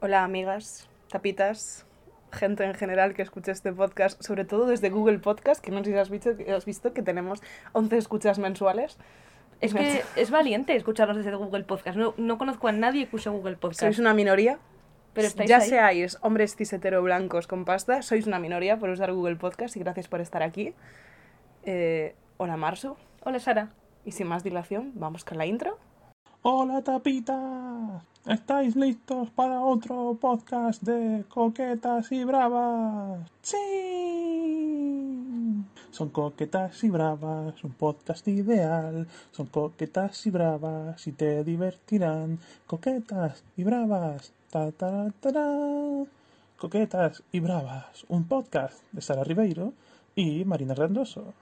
Hola amigas, tapitas, gente en general que escuche este podcast, sobre todo desde Google Podcast, que no sé si has visto, has visto que tenemos 11 escuchas mensuales. Es que es valiente escucharnos desde Google Podcast. No, no conozco a nadie que use Google Podcast. Sois una minoría. Pero ya ahí. seáis hombres cis hetero blancos con pasta, sois una minoría por usar Google Podcast y gracias por estar aquí. Eh, hola Marzo. Hola, Sara. Y sin más dilación, vamos con la intro. Hola tapita, ¿estáis listos para otro podcast de coquetas y bravas? Sí. Son coquetas y bravas, un podcast ideal. Son coquetas y bravas y te divertirán. Coquetas y bravas, ta ta ta, ta. Coquetas y bravas, un podcast de Sara Ribeiro y Marina Grandoso.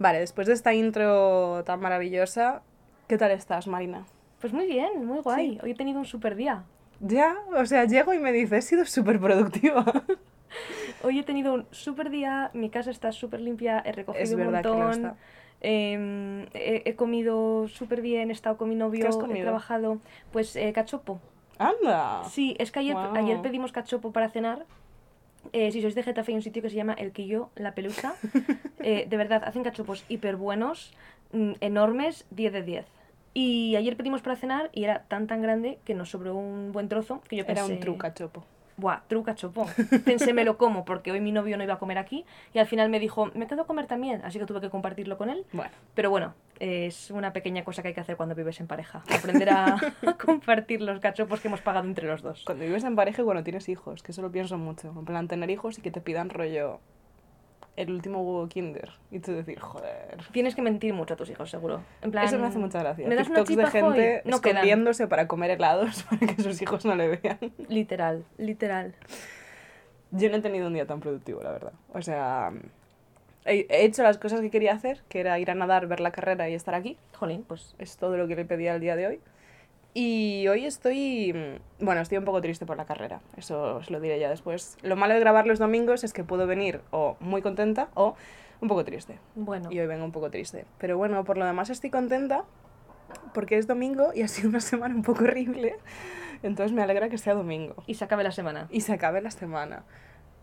Vale, después de esta intro tan maravillosa, ¿qué tal estás, Marina? Pues muy bien, muy guay. Hoy he tenido un super día. Ya, o sea, llego y me dice, he sido súper productiva. Hoy he tenido un super día, mi casa está súper limpia, he recogido Es un verdad que montón. está. em, he, he comido súper bien, he estado con mi novio, ¿Qué has he trabajado. Pues eh, cachopo. ¡Anda! Sí, es que ayer, ayer pedimos cachopo para cenar. Eh, si sois de Getafe hay un sitio que se llama El Quillo, La Pelusa. Eh, de verdad, hacen cachopos hiper buenos, mm, enormes, 10 de 10. Y ayer pedimos para cenar y era tan tan grande que nos sobró un buen trozo que yo pensé... Era un truca, chopo. Buah, truca chopo. Pensé me lo como porque hoy mi novio no iba a comer aquí y al final me dijo, me quedo a comer también, así que tuve que compartirlo con él. Bueno, Pero bueno, es una pequeña cosa que hay que hacer cuando vives en pareja. Aprender a, a compartir los cachopos que hemos pagado entre los dos. cuando vives en pareja y cuando tienes hijos, que eso lo pienso mucho. En plan, tener hijos y que te pidan rollo el último huevo kinder. Y tú decir, joder. Tienes que mentir mucho a tus hijos, seguro. En plan, Eso me hace mucha gracia. ¿Me das una TikToks de chipa, Joy? gente No quedan. escondiéndose para comer helados para que sus hijos no le vean. Literal, literal. Yo no he tenido un día tan productivo, la verdad. O sea, he, he hecho las cosas que quería hacer, que era ir a nadar, ver la carrera y estar aquí. Jolín, pues Es todo lo que le pedía el día de hoy. Y hoy estoy, mm, bueno, estoy un poco triste por la carrera, eso os lo diré ya después. Lo malo de grabar los domingos es que puedo venir o muy contenta o un poco triste. bueno. Y hoy vengo un poco triste. Pero bueno, por lo demás estoy contenta porque es domingo y ha sido una semana un poco horrible. Entonces me alegra que sea domingo Y se acabe la semana. y se acabe la semana.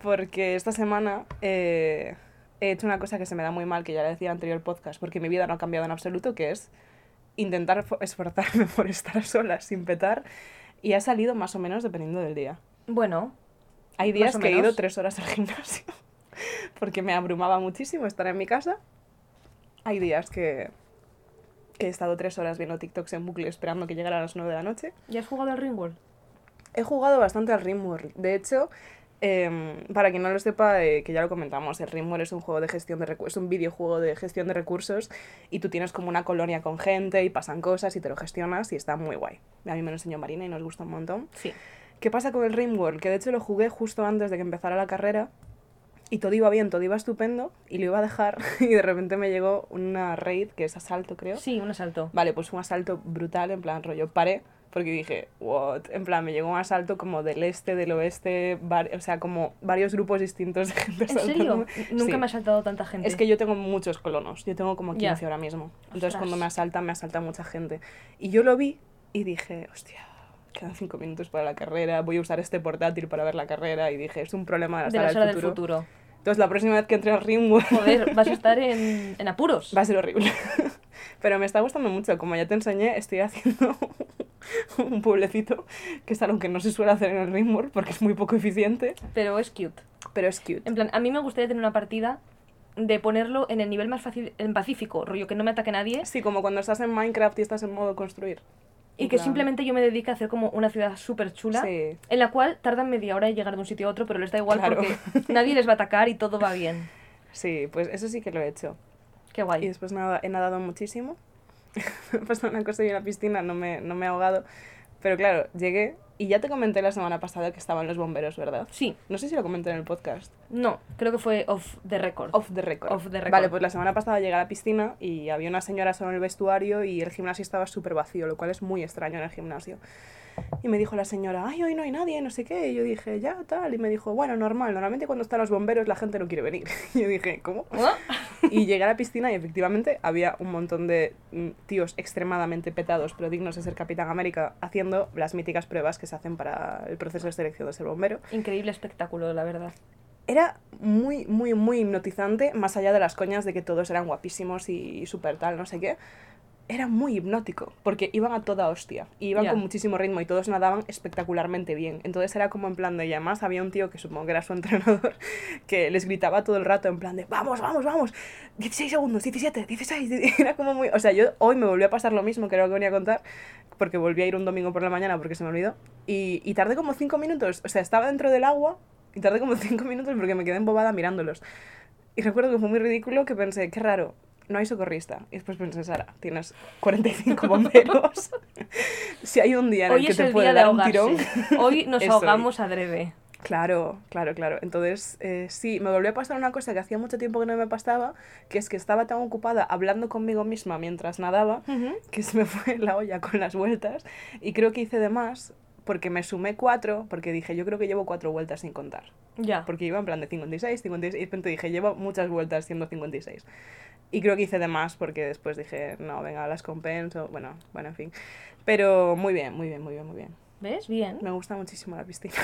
Porque esta semana eh, he hecho una cosa que se me da muy mal, que ya le decía en el anterior podcast, porque mi vida no ha cambiado en absoluto, que es intentar fo- esforzarme por estar sola sin petar. Y ha salido más o menos dependiendo del día. Bueno, Hay días que he ido tres horas al gimnasio, porque me abrumaba muchísimo estar en mi casa. Hay días que, que he estado tres horas viendo TikToks en bucle esperando que llegara a las nueve de la noche. ¿ya has jugado al Ringworld? He jugado bastante al Rimworld. De hecho, em, para quien no lo sepa, eh, que ya lo comentamos, el Rimworld es un juego de gestión de recursos, es un videojuego de gestión de recursos y tú tienes como una colonia con gente y pasan cosas y te lo gestionas y está muy guay. A mí me lo enseñó Marina y nos gusta un montón. Sí. ¿Qué pasa con el Rimworld? Que de hecho lo jugué justo antes de que empezara la carrera y todo iba bien, todo iba estupendo y lo iba a dejar y de repente me llegó una raid que es asalto, creo. Sí, un asalto. Vale, pues un asalto brutal, en plan rollo, paré, porque dije, what? En plan, me llegó un asalto como del este, del oeste, o sea, como varios grupos distintos de gente ¿En serio? Nunca Sí. me ha saltado tanta gente. Es que yo tengo muchos colonos, yo tengo como 15 Ya. ahora mismo. Entonces Ostras. cuando me asaltan, me asalta mucha gente. Y yo lo vi y dije, hostia, quedan 5 minutos para la carrera, voy a usar este portátil para ver la carrera. Y dije, es un problema de la de sala, la sala del, del futuro. Entonces la próxima vez que entre al Ringworld... Joder, vas a estar en, en apuros. Va a ser horrible. Pero me está gustando mucho. Como ya te enseñé, estoy haciendo un pueblecito, que es algo que no se suele hacer en el Ringworld porque es muy poco eficiente, Pero es cute. pero es cute. En plan, a mí me gustaría tener una partida de ponerlo en el nivel más fácil, en pacífico, rollo que no me ataque nadie Sí, como cuando estás en Minecraft y estás en modo construir. Y que simplemente yo me dedique a hacer como una ciudad súper chula Sí. en la cual tardan media hora en llegar de un sitio a otro, pero les da igual Claro. porque nadie les va a atacar y todo va bien. Sí, pues eso sí que lo he hecho. Qué Y guay. después nada, he nadado muchísimo. me ha pasado una cosa y en la piscina no me, no me he ahogado. Pero claro, llegué y ya te comenté la semana pasada que estaban los bomberos, ¿verdad? Sí, No sé si lo comenté en el podcast. no, creo que fue off the record. Off the record. Off the record. Vale, pues la semana pasada llegué a la piscina y había una señora solo en el vestuario y el gimnasio estaba súper vacío, lo cual es muy extraño en el gimnasio. Y me dijo la señora, ay, hoy no hay nadie, no sé qué. Y yo dije, ya, tal. Y me dijo, bueno, normal, normalmente cuando están los bomberos la gente no quiere venir. Y yo dije, ¿cómo? Y llegué a la piscina y efectivamente había un montón de mm, tíos extremadamente petados, pero dignos de ser Capitán América, haciendo las míticas pruebas que se hacen para el proceso de selección de ser bombero. Increíble espectáculo, la verdad. Era muy, muy, muy hipnotizante, más allá de las coñas de que todos eran guapísimos y súper tal, no sé qué. Era muy hipnótico, porque iban a toda hostia, y iban Ya. con muchísimo ritmo y todos nadaban espectacularmente bien. Entonces era como en plan de, y además había un tío que supongo que era su entrenador, que les gritaba todo el rato en plan de, vamos, vamos, vamos, 16 segundos, 17, 16, era como muy... O sea, yo hoy me volvió a pasar lo mismo que era lo que venía a contar, porque volví a ir un domingo por la mañana porque se me olvidó, y, y tardé como 5 minutos, o sea, estaba dentro del agua, y tardé como 5 minutos porque me quedé embobada mirándolos. Y recuerdo que fue muy ridículo que pensé, qué raro, no hay socorrista. Y después pensé, Sara, tienes 45 bomberos. si hay un día en el Hoy que te puede dar un tirón. Hoy nos ahogamos adrede. Claro, claro, claro. Entonces, eh, sí, me volvió a pasar una cosa que hacía mucho tiempo que no me pasaba, que es que estaba tan ocupada hablando conmigo misma mientras nadaba, que se me fue la olla con las vueltas. Y creo que hice de más, porque me sumé cuatro, porque dije, yo creo que llevo cuatro vueltas sin contar. Ya. Porque iba en plan de 56, 56, y de repente dije, llevo muchas vueltas siendo 56. Y creo que hice de más porque después dije, no, venga, las compenso. Bueno, bueno, en fin. Pero muy bien, muy bien, muy bien, muy bien. ¿Ves? Bien. Me gusta muchísimo la piscina.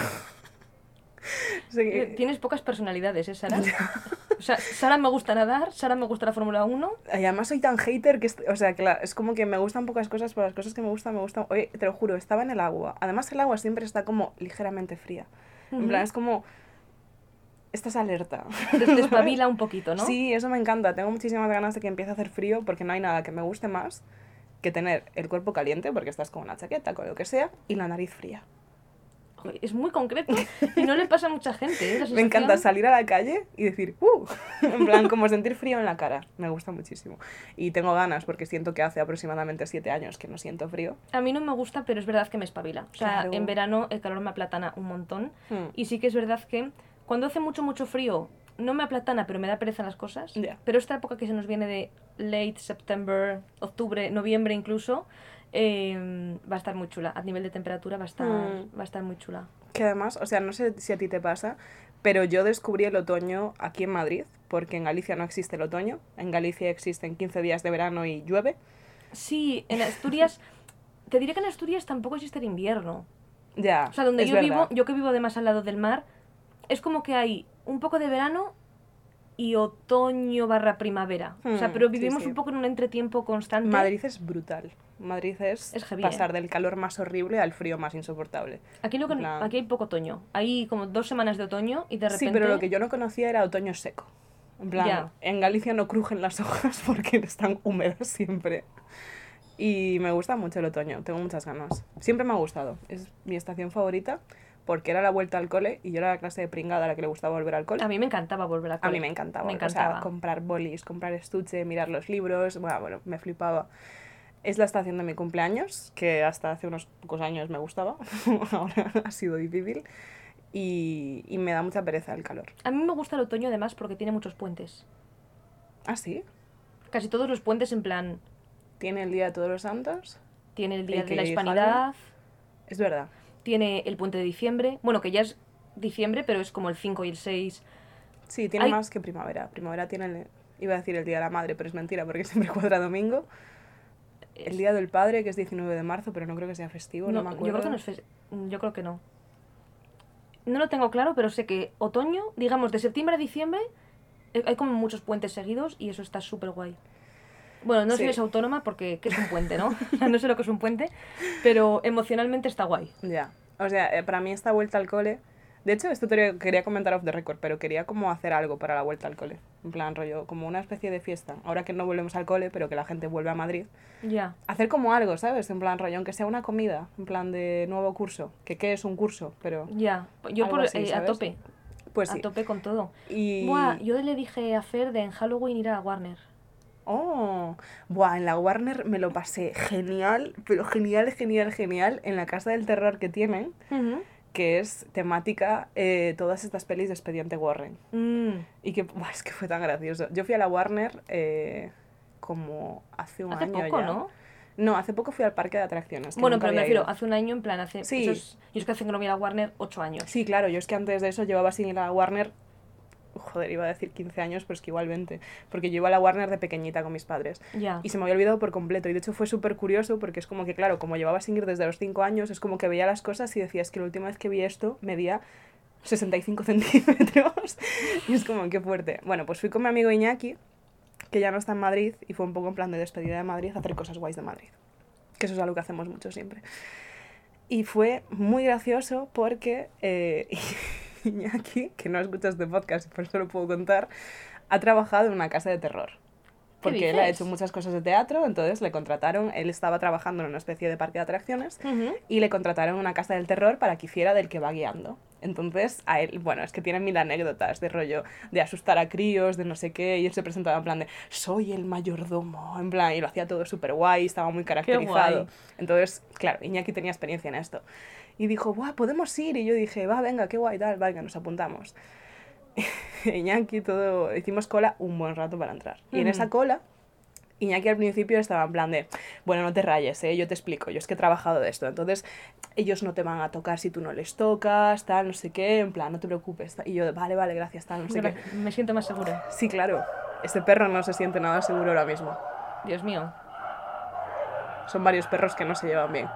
Que- Eh, Tienes pocas personalidades, ¿eh, Sara? o sea, Sara me gusta nadar, Sara me gusta la Fórmula 1. Y además soy tan hater que, o sea, claro, es como que me gustan pocas cosas, pero las cosas que me gustan, me gustan. Oye, te lo juro, estaba en el agua. Además, el agua siempre está como ligeramente fría. En plan, es como. Estás alerta. Te te espabila un poquito, ¿no? Sí, eso me encanta. Tengo muchísimas ganas de que empiece a hacer frío porque no hay nada que me guste más que tener el cuerpo caliente, porque estás con una chaqueta, con lo que sea, y la nariz fría. Es muy concreto y no le pasa a mucha gente, ¿eh? Me encanta salir a la calle y decir, ¡uh! En plan, como sentir frío en la cara. Me gusta muchísimo. Y tengo ganas porque siento que hace aproximadamente siete años que no siento frío. A mí no me gusta, pero es verdad que me espabila. O sea, Claro. en verano el calor me aplatana un montón. Hmm. Y sí que es verdad que cuando hace mucho, mucho frío, no me aplatana, pero me da pereza las cosas. Ya. Pero esta época que se nos viene de late September, octubre, noviembre incluso, eh, va a estar muy chula. A nivel de temperatura va a estar, Mm. va a estar muy chula. Que además, o sea, no sé si a ti te pasa, pero yo descubrí el otoño aquí en Madrid, porque en Galicia no existe el otoño. En Galicia existen 15 días de verano y llueve. Sí, en Asturias, te diré que en Asturias tampoco existe el invierno. Ya. O sea, donde yo verdad. vivo, yo que vivo además al lado del mar, es como que hay un poco de verano y otoño barra primavera. o sea, Hmm, pero vivimos sí. un poco en un entretiempo constante. Madrid es brutal. Madrid es, Es heavy, pasar ¿eh? del calor más horrible al frío más insoportable. Aquí, lo que, aquí hay poco otoño. Hay como dos semanas de otoño y de repente... Sí, pero lo que yo no conocía era otoño seco. En plan, en Galicia no crujen las hojas porque están húmedas siempre. Y me gusta mucho el otoño, tengo muchas ganas. Siempre me ha gustado, es mi estación favorita porque era la vuelta al cole y yo era la clase de pringada a la que le gustaba volver al cole. A mí me encantaba volver a A cole. mí me encantaba. Me o sea, encantaba. comprar bolis, comprar estuche, mirar los libros. Bueno, bueno, me flipaba. Es la estación de mi cumpleaños, que hasta hace unos pocos años me gustaba. Ahora ha sido difícil. Y, y me da mucha pereza el calor. A mí me gusta el otoño además porque tiene muchos puentes. ¿Ah, sí? Casi todos los puentes en plan... Tiene el Día de Todos los Santos. Tiene el Día El de la Hispanidad, Es verdad. Tiene el puente de diciembre. Bueno, que ya es diciembre, pero es como el 5 y el 6. Sí, tiene Hay- más que primavera. Primavera tiene, el- iba a decir el Día de la Madre, pero es mentira porque siempre cuadra domingo. El Día del Padre, que es 19 de marzo, pero no creo que sea festivo, no, No, me yo creo acuerdo. que no es fes- Yo creo que no. No lo tengo claro, pero sé que otoño, digamos, de septiembre a diciembre, eh, hay como muchos puentes seguidos y eso está súper guay. Bueno, no Sí. soy esa autónoma porque ¿qué es un puente, no? no sé lo que es un puente, pero emocionalmente está guay. Ya. O sea, eh, para mí esta vuelta al cole. De hecho, esto te quería comentar off the record, pero quería como hacer algo para la vuelta al cole. En plan, rollo, como una especie de fiesta. Ahora que no volvemos al cole, pero que la gente vuelve a Madrid. Ya. Hacer como algo, ¿sabes? En plan, rollo, aunque sea una comida, en plan de nuevo curso. Que qué es un curso, pero. Ya. Yo Algo por, así, eh, a tope. Pues A sí. tope con todo. Y. Buah, yo le dije a Fer de en Halloween ir a Warner. Oh, buah, en la Warner me lo pasé genial, pero genial, genial, genial, en la casa del terror que tienen, que es temática eh, todas estas pelis de Expediente Warren. Mm. Y que, buah, es que fue tan gracioso. Yo fui a la Warner eh, como hace un Hace año poco, ya. ¿no? No, hace poco fui al parque de atracciones. Bueno, pero me refiero, ido. hace un año, en plan, hace... Sí. eso es- yo es que hace que no voy a la Warner ocho años. Sí, claro, yo es que antes de eso llevaba sin ir a la Warner joder, iba a decir 15 años, pero es que igual 20, porque yo iba a la Warner de pequeñita con mis padres. Ya. Y se me había olvidado por completo. Y de hecho fue súper curioso porque es como que, claro, como llevaba sin ir desde los 5 años, es como que veía las cosas y decía, es que la última vez que vi esto medía 65 centímetros. y es como, qué fuerte. Bueno, pues fui con mi amigo Iñaki, que ya no está en Madrid, y fue un poco en plan de despedida de Madrid, hacer cosas guays de Madrid. Que eso es algo que hacemos mucho siempre. Y fue muy gracioso porque eh, Iñaki, que no escucha este podcast y por eso lo puedo contar, ha trabajado en una casa de terror. Porque él ha hecho muchas cosas de teatro, entonces le contrataron, él estaba trabajando en una especie de parque de atracciones Ujú. y le contrataron una casa del terror para que hiciera del que va guiando. Entonces, a él, bueno, es que tiene mil anécdotas de rollo de asustar a críos, de no sé qué, y él se presentaba en plan de soy el mayordomo, en plan, y lo hacía todo súper guay, estaba muy caracterizado. Entonces, claro, Iñaki tenía experiencia en esto. Y dijo, Buah, podemos ir. Y yo dije, va, venga, qué guay, tal, venga, nos apuntamos. Iñaki, todo, hicimos cola un buen rato para entrar. Y en esa cola, Iñaki al principio estaba en plan de, bueno, no te rayes, ¿eh? yo te explico, yo es que he trabajado de esto, entonces ellos no te van a tocar si tú no les tocas, tal, no sé qué, en plan, no te preocupes. tal. Y yo, vale, vale, gracias, tal, no sé qué. Me siento más segura. Sí, claro, este perro no se siente nada seguro ahora mismo. Dios mío. Son varios perros que no se llevan bien.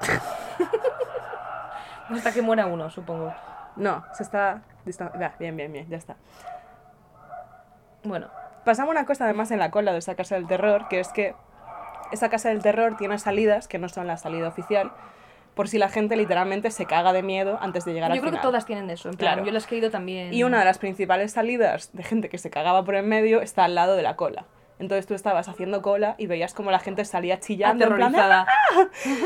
Hasta que muera uno, supongo. No, se está... Bien, bien, bien, ya está. Bueno. Pasamos una cosa además en la cola de esa casa del terror, que es que esa casa del terror tiene salidas que no son la salida oficial, por si la gente literalmente se caga de miedo antes de llegar Yo al creo que final. todas tienen eso. En plan, Claro. yo las he ido también. Y una de las principales salidas de gente que se cagaba por en medio está al lado de la cola. Entonces tú estabas haciendo cola y veías como la gente salía chillando en plan de, aterrorizada.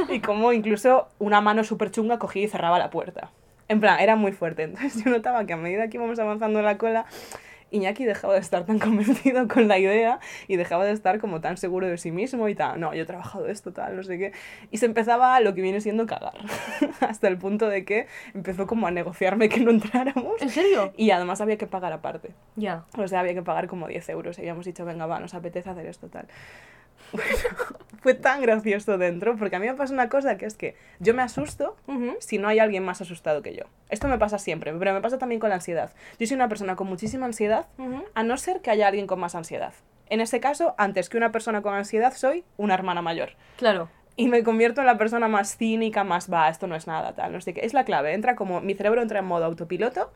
y como incluso una mano súper chunga cogía y cerraba la puerta. En plan, era muy fuerte. Entonces yo notaba que a medida que íbamos avanzando en la cola, Iñaki dejaba de estar tan convencido con la idea y dejaba de estar como tan seguro de sí mismo y tal, no, yo he trabajado esto, tal, no sé qué. Y se empezaba lo que viene siendo cagar. Hasta el punto de que empezó como a negociarme que no entráramos. ¿En serio? Y además había que pagar aparte. Ya. O sea, había que pagar como 10 euros. Y habíamos dicho, venga, va, nos apetece hacer esto, tal. Bueno, fue tan gracioso dentro, porque a mí me pasa una cosa que es que yo me asusto si no hay alguien más asustado que yo. Esto me pasa siempre, pero me pasa también con la ansiedad. Yo soy una persona con muchísima ansiedad, a no ser que haya alguien con más ansiedad. En ese caso, antes que una persona con ansiedad, soy una hermana mayor. Claro. Y me convierto en la persona más cínica, más va, esto no es nada, tal, no sé qué. Es la clave, entra como, mi cerebro entra en modo autopiloto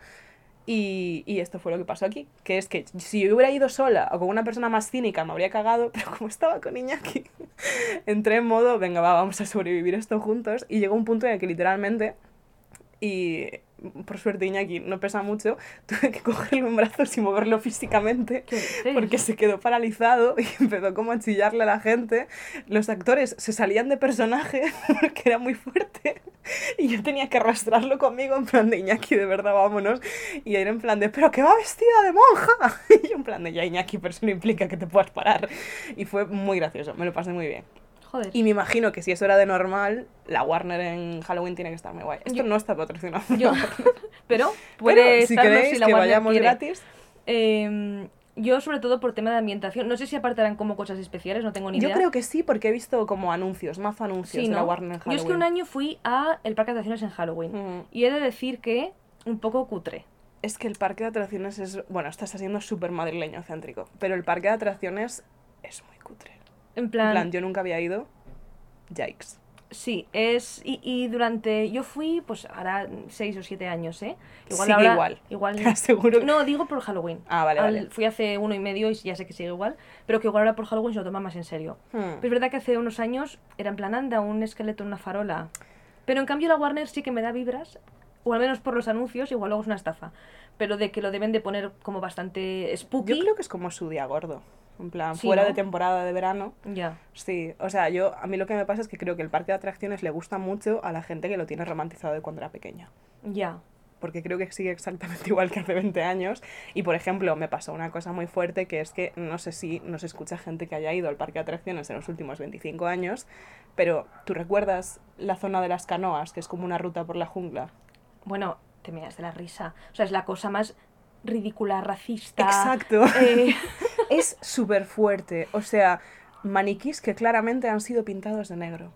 y, y esto fue lo que pasó aquí, que es que si yo hubiera ido sola o con una persona más cínica me habría cagado, pero como estaba con Iñaki, entré en modo, venga, va, vamos a sobrevivir esto juntos y llegó un punto en el que literalmente, y por suerte Iñaki no pesa mucho, tuve que cogerlo en brazos y moverlo físicamente porque se quedó paralizado y empezó como a chillarle a la gente. Los actores se salían de personaje porque era muy fuerte y yo tenía que arrastrarlo conmigo en plan de Iñaki, de verdad, vámonos. Y era en plan de, pero que va vestida de monja. Y yo en plan de, ya Iñaki, pero eso no implica que te puedas parar. Y fue muy gracioso, me lo pasé muy bien. Joder. Y me imagino que si eso era de normal, la Warner en Halloween tiene que estar muy guay. Esto Yo- no está patrocinado. Yo. Pero puede Pero si queréis si la que Warner vayamos quiere. gratis, Em, yo, sobre todo por tema de ambientación, no sé si apartarán como cosas especiales, no tengo ni yo idea. creo que sí, porque he visto como anuncios, mazo anuncios Sí, de la. Warner en Yo Halloween. es que un año fui a el parque de atracciones en Halloween. Y he de decir que un poco cutre. Es que el parque de atracciones es. Bueno, está siendo súper madrileño céntrico. Pero el parque de atracciones es muy cutre. En plan, En plan, yo nunca había ido. Yikes. sí, es... Y, y durante... Yo fui, pues, ahora seis o siete años, ¿eh? Sigue ahora- igual. Igual... Seguro que- No, digo por Halloween. Ah, vale, Al- vale. Fui hace uno y medio y ya sé que sigue igual, pero que igual ahora por Halloween se lo toma más en serio. Hmm. Pero es verdad que hace unos años era en plan anda, un esqueleto en una farola. Pero en cambio la Warner sí que me da vibras, o al menos por los anuncios, igual luego es una estafa. Pero de que lo deben de poner como bastante spooky. Yo creo que es como su día gordo. En plan, Sí, fuera ¿no? de temporada de verano. Ya. Sí, o sea, yo a mí lo que me pasa es que creo que el parque de atracciones le gusta mucho a la gente que lo tiene romantizado de cuando era pequeña. Ya. porque creo que sigue exactamente igual que hace 20 años. Y por ejemplo, me pasó una cosa muy fuerte que es que no sé si nos escucha gente que haya ido al parque de atracciones en los últimos 25 años, pero ¿tú recuerdas la zona de las canoas, que es como una ruta por la jungla? Bueno, te miras de la risa. O sea, es la cosa más ridícula, racista. Exacto. eh, es súper fuerte. O sea, maniquís que claramente han sido pintados de negro.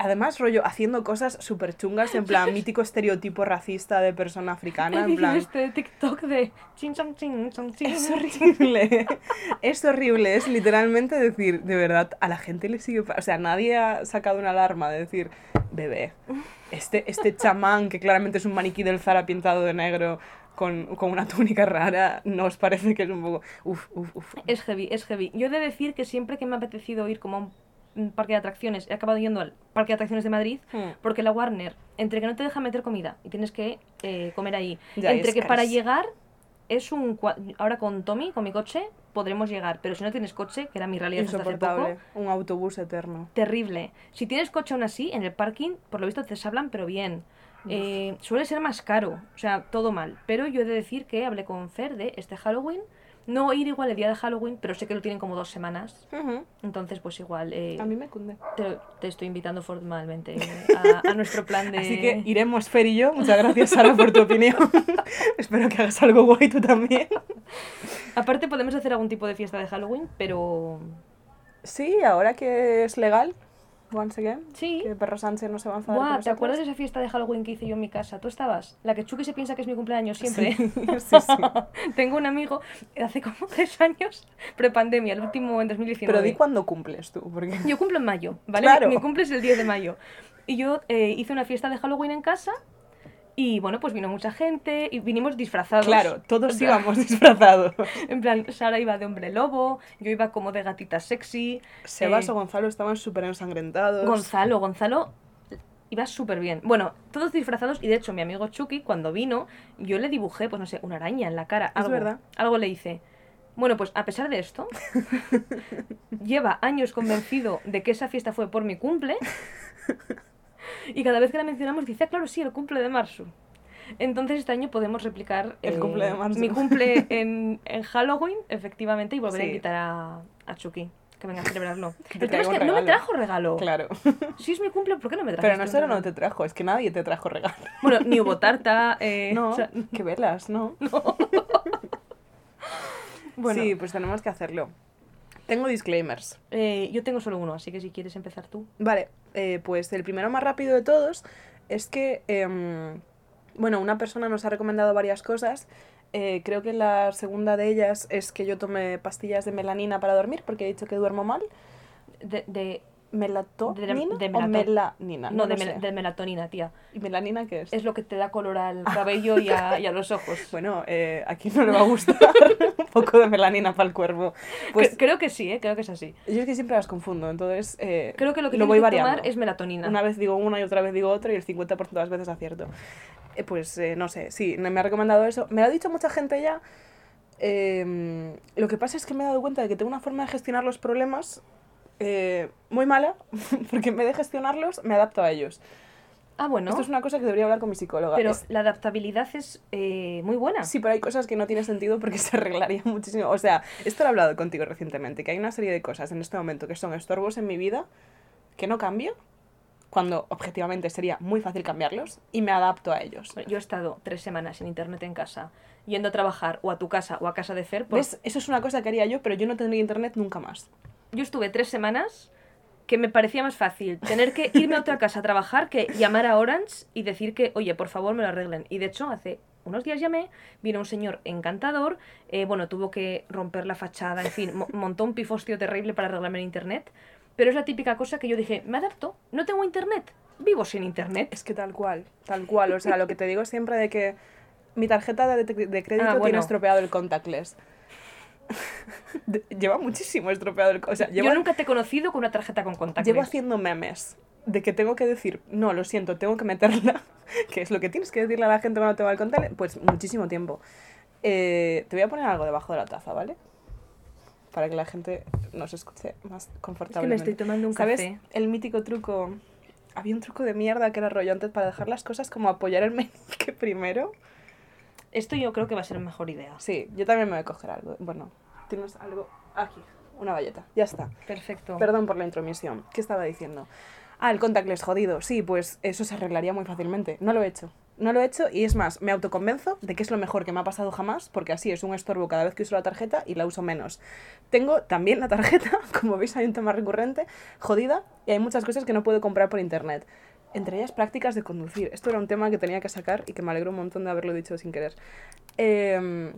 Además, rollo, haciendo cosas súper chungas, en plan, mítico estereotipo racista de persona africana, en plan... este TikTok de chin chong chin chong chin. Es horrible, es horrible, es literalmente decir, de verdad, a la gente le sigue, o sea, nadie ha sacado una alarma de decir, bebé, este, este chamán que claramente es un maniquí del Zara pintado de negro con, con una túnica rara, ¿no os parece que es un poco, uf, uf, uf? Es heavy, es heavy. Yo he de decir que siempre que me ha apetecido ir como a un parque de atracciones, he acabado yendo al parque de atracciones de Madrid, Hmm. porque la Warner, entre que no te deja meter comida y tienes que eh, comer ahí, Ya, entre que para llegar es un... Ahora con Tommy, con mi coche, podremos llegar, pero si no tienes coche, que era mi realidad hasta hace poco, Insoportable, un autobús eterno. terrible. Si tienes coche aún así, en el parking, por lo visto te hablan, pero bien. Eh, suele ser más caro, o sea, todo mal. Pero yo he de decir que hablé con Fer de este Halloween. No ir igual el día de Halloween, pero sé que lo tienen como dos semanas. Entonces, pues igual eh, A mí me cunde. te, te estoy invitando formalmente eh, a, a nuestro plan de... Así que iremos Fer y yo. Muchas gracias, Sara, por tu opinión. Espero que hagas algo guay tú también. Aparte podemos hacer algún tipo de fiesta de Halloween, pero... Sí, ahora que es legal, once again, Sí. que Perro Sánchez no se va a enfadar Buah, ¿te nosotros. acuerdas de esa fiesta de Halloween que hice yo en mi casa? ¿Tú estabas? La que Chucky se piensa que es mi cumpleaños siempre. Sí, sí, sí. Tengo un amigo hace como tres años, prepandemia, el último en 2019. Pero di cuándo cumples tú, porque... Yo cumplo en mayo, ¿vale? Claro. Mi, mi cumple es el 10 de mayo. Y yo eh, hice una fiesta de Halloween en casa y bueno, pues vino mucha gente y vinimos disfrazados. Claro, todos En plan- íbamos disfrazados. En plan, Sara iba de hombre lobo, yo iba como de gatita sexy. Sebas eh, o Gonzalo estaban súper ensangrentados. Gonzalo, Gonzalo iba súper bien. Bueno, todos disfrazados y de hecho mi amigo Chucky cuando vino, yo le dibujé, pues no sé, una araña en la cara. Algo, verdad. Algo le hice. Bueno, pues a pesar de esto, lleva años convencido de que esa fiesta fue por mi cumple. Y cada vez que la mencionamos dice, "Ah, claro, sí, el cumple de marzo. Entonces este año podemos replicar eh, El cumple de marzo. mi cumple en, en Halloween, efectivamente, y volver a invitar a, a Chucky que venga a celebrarlo. Que el tema es que no me trajo regalo. Claro. Si es mi cumple, ¿por qué no me trajo Pero no solo no te trajo, es que nadie te trajo regalo. Bueno, ni hubo tarta. Eh, No, o sea, que velas, ¿no? bueno, Sí, pues tenemos que hacerlo. Tengo disclaimers. eh, yo tengo solo uno, así que si quieres empezar tú. Vale, eh, pues el primero más rápido de todos es que, em, bueno, una persona nos ha recomendado varias cosas. Eh, creo que la segunda de ellas es que yo tome pastillas de melanina para dormir, porque he dicho que duermo mal. De, de, ¿Melatonina de o melato- melanina? no, de, de melatonina, tía. ¿Y melanina qué es? Es lo que te da color al cabello y a, y a los ojos. Bueno, eh, aquí no le va a gustar un poco de melanina para el cuerpo. Pues Cre- creo que sí, ¿eh? creo que es así. yo es que siempre las confundo, entonces eh, Creo que lo que lo voy que variando. tomar es melatonina. Una vez digo una y otra vez digo otra y el 50% de las veces acierto. Eh, pues no sé, sí, me ha recomendado eso. Me lo ha dicho mucha gente ya. Em, lo que pasa es que me he dado cuenta de que tengo una forma de gestionar los problemas eh, muy mala, porque en vez de gestionarlos, me adapto a ellos. Ah, bueno. Esto es una cosa que debería hablar con mi psicóloga. Pero Es- la adaptabilidad es eh, muy buena. Sí, pero hay cosas que no tiene sentido porque se arreglaría muchísimo. O sea, esto lo he hablado contigo recientemente, que hay una serie de cosas en este momento que son estorbos en mi vida que no cambio, cuando objetivamente sería muy fácil cambiarlos, y me adapto a ellos. Yo he estado tres semanas sin internet en casa, yendo a trabajar o a tu casa o a casa de Fer. por- ¿Ves? Eso es una cosa que haría yo, pero yo no tendría internet nunca más. Yo estuve tres semanas que me parecía más fácil tener que irme a otra casa a trabajar que llamar a Orange y decir que, oye, por favor me lo arreglen. Y de hecho, hace unos días llamé, vino un señor encantador, eh, bueno, tuvo que romper la fachada, en fin, mo- montó un pifostio terrible para arreglarme el internet. Pero es la típica cosa que yo dije, me adapto, no tengo internet, vivo sin internet. Es que tal cual, tal cual. O sea, lo que te digo siempre de que mi tarjeta de, de crédito Ah, bueno. tiene estropeado el contactless. Lleva muchísimo estropeado el... O sea, lleva Yo nunca te he conocido con una tarjeta con contactos. Llevo haciendo memes de que tengo que decir, no, lo siento, tengo que meterla, que es lo que tienes que decirle a la gente cuando te va a contar, pues muchísimo tiempo. Eh, te voy a poner algo debajo de la taza, ¿vale? Para que la gente nos escuche más confortablemente. estoy tomando un ¿Sabes café. el mítico truco? Había un truco de mierda que era rollo antes para dejar las cosas como apoyar el meñique primero. Esto yo creo que va a ser mejor idea. Sí, yo también me voy a coger algo. Bueno, tienes algo aquí, una galleta, ya está. Perfecto. Perdón por la intromisión. ¿Qué estaba diciendo? Ah, el contactless jodido. Sí, pues eso se arreglaría muy fácilmente. No lo he hecho. No lo he hecho y es más, me autoconvenzo de que es lo mejor que me ha pasado jamás, porque así es un estorbo cada vez que uso la tarjeta y la uso menos. Tengo también la tarjeta, como veis hay un tema recurrente, jodida, y hay muchas cosas que no puedo comprar por internet. Entre ellas prácticas de conducir. Esto era un tema que tenía que sacar y que me alegro un montón de haberlo dicho sin querer. Em,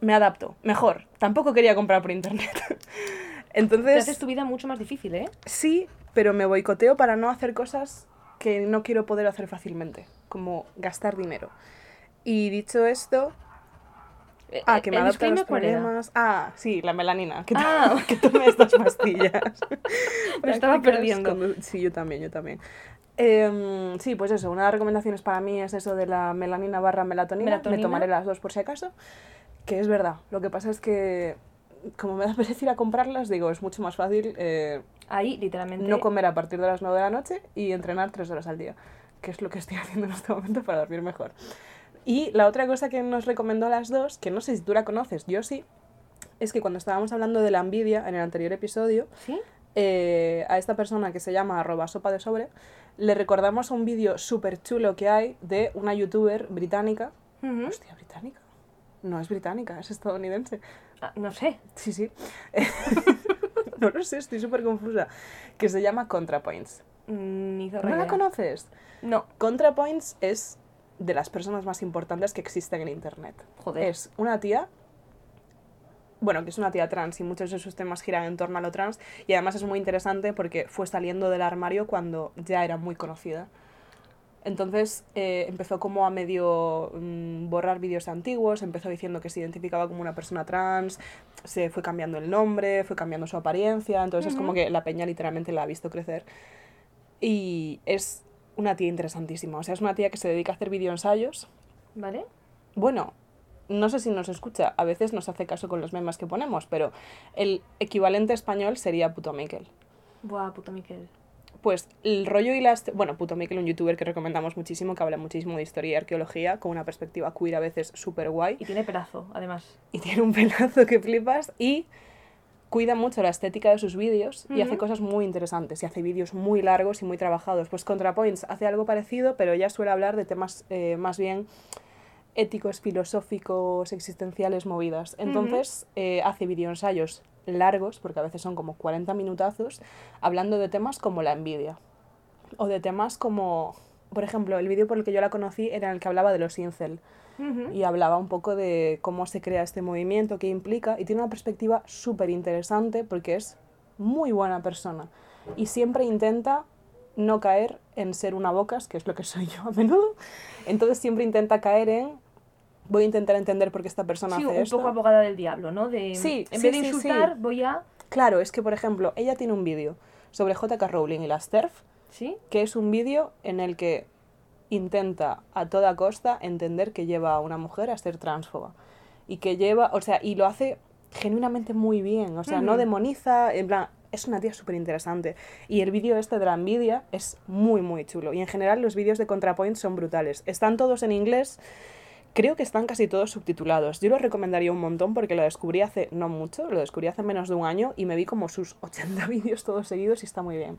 me adapto. Mejor. Tampoco quería comprar por internet. Te Entonces... haces tu vida mucho más difícil, ¿eh? Sí, pero me boicoteo para no hacer cosas que no quiero poder hacer fácilmente, como gastar dinero. Y dicho esto, Eh, ah, eh, que me ¿el adapta a los problemas. Ah, sí, la melanina, que, Ah. que estas pastillas. Me estaba perdiendo. Sí, yo también, yo también. Em, sí, pues eso, una de las recomendaciones para mí es eso de la melanina barra melatonina. Melatonina. Me tomaré las dos por si acaso. Que es verdad. Lo que pasa es que, como me da pereza ir a comprarlas, digo, es mucho más fácil eh, Ahí, literalmente. no comer a partir de las 9 de la noche y entrenar 3 horas al día, que es lo que estoy haciendo en este momento para dormir mejor. Y la otra cosa que nos recomendó a las dos, que no sé si tú la conoces, yo sí, es que cuando estábamos hablando de la envidia en el anterior episodio, ¿Sí? Eh, a esta persona que se llama arroba sopa de sobre, le recordamos un vídeo súper chulo que hay de una youtuber británica. Hostia, británica. No es británica, es estadounidense. Ah, no sé. Sí, sí. no lo sé, estoy súper confusa. Que se llama ContraPoints. Mm, Ni ¿No la conoces? No. ContraPoints es de las personas más importantes que existen en Internet. Joder. Es una tía, bueno, que es una tía trans y muchos de sus temas giran en torno a lo trans y además es muy interesante porque fue saliendo del armario cuando ya era muy conocida. Entonces eh, empezó como a medio mm, borrar vídeos antiguos, empezó diciendo que se identificaba como una persona trans, se fue cambiando el nombre, fue cambiando su apariencia, entonces es como que la peña literalmente la ha visto crecer. Y es una tía interesantísima, o sea, es una tía que se dedica a hacer videoensayos. ¿Vale? Bueno, no sé si nos escucha, a veces nos hace caso con los memes que ponemos, pero el equivalente español sería puto Miquel. Buah, puto Miquel. Pues el rollo y las... Bueno, Puto Miquel, un youtuber que recomendamos muchísimo, que habla muchísimo de historia y arqueología, con una perspectiva queer a veces súper guay. Y tiene pelazo, además. Y tiene un pelazo que flipas y cuida mucho la estética de sus vídeos y hace cosas muy interesantes y hace vídeos muy largos y muy trabajados. Pues ContraPoints hace algo parecido, pero ella suele hablar de temas eh, más bien éticos, filosóficos, existenciales, movidas. Entonces eh, hace videoensayos largos, porque a veces son como 40 minutazos, hablando de temas como la envidia. O de temas como, por ejemplo, el vídeo por el que yo la conocí era el que hablaba de los incel. Y hablaba un poco de cómo se crea este movimiento, qué implica, y tiene una perspectiva súper interesante porque es muy buena persona. Y siempre intenta no caer en ser una bocas, que es lo que soy yo a menudo, entonces siempre intenta caer en voy a intentar entender por qué esta persona Sí, hace un esto. poco abogada del diablo, ¿no? De, Sí, en sí, vez de insultar, voy a... Claro, es que por ejemplo, ella tiene un vídeo sobre JK Rowling y las TERF, ¿Sí? que es un vídeo en el que intenta a toda costa entender que lleva a una mujer a ser transfoba. Y que lleva, o sea, y lo hace genuinamente muy bien. O sea, no demoniza, en plan, es una tía súper interesante. Y el vídeo este de la envidia es muy, muy chulo. Y en general los vídeos de ContraPoint son brutales. Están todos en inglés. Creo que están casi todos subtitulados. Yo lo recomendaría un montón porque lo descubrí hace no mucho, lo descubrí hace menos de un año y me vi como sus 80 vídeos todos seguidos y está muy bien.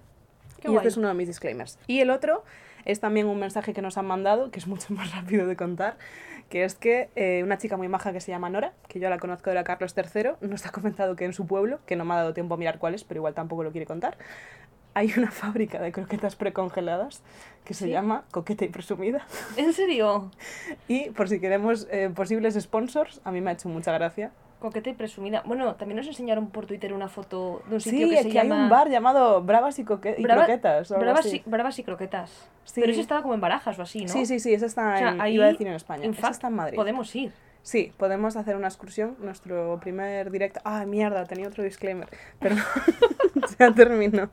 Qué y guay. este es uno de mis disclaimers. Y el otro es también un mensaje que nos han mandado, que es mucho más rápido de contar, que es que eh, una chica muy maja que se llama Nora, que yo la conozco de la Carlos III, nos ha comentado que en su pueblo, que no me ha dado tiempo a mirar cuál es, pero igual tampoco lo quiere contar, hay una fábrica de croquetas precongeladas que se ¿Sí? llama Coqueta y Presumida. ¿En serio? Y por si queremos eh, posibles sponsors, a mí me ha hecho mucha gracia. Coqueta y presumida. Bueno, también nos enseñaron por Twitter una foto de un sitio Sí, que se hay llama... un bar llamado Bravas y, Coque- y Brava- Croquetas. o Bravas, y, Bravas y croquetas. Sí. Pero ese estaba como en barajas o así, ¿no? Sí, sí, sí, esa está O sea, en, ahí, iba a decir en España. esa fact, está en Madrid. Podemos ir. Sí, podemos hacer una excursión. Nuestro primer directo. Ah, mierda, tenía otro disclaimer. Pero ya terminó.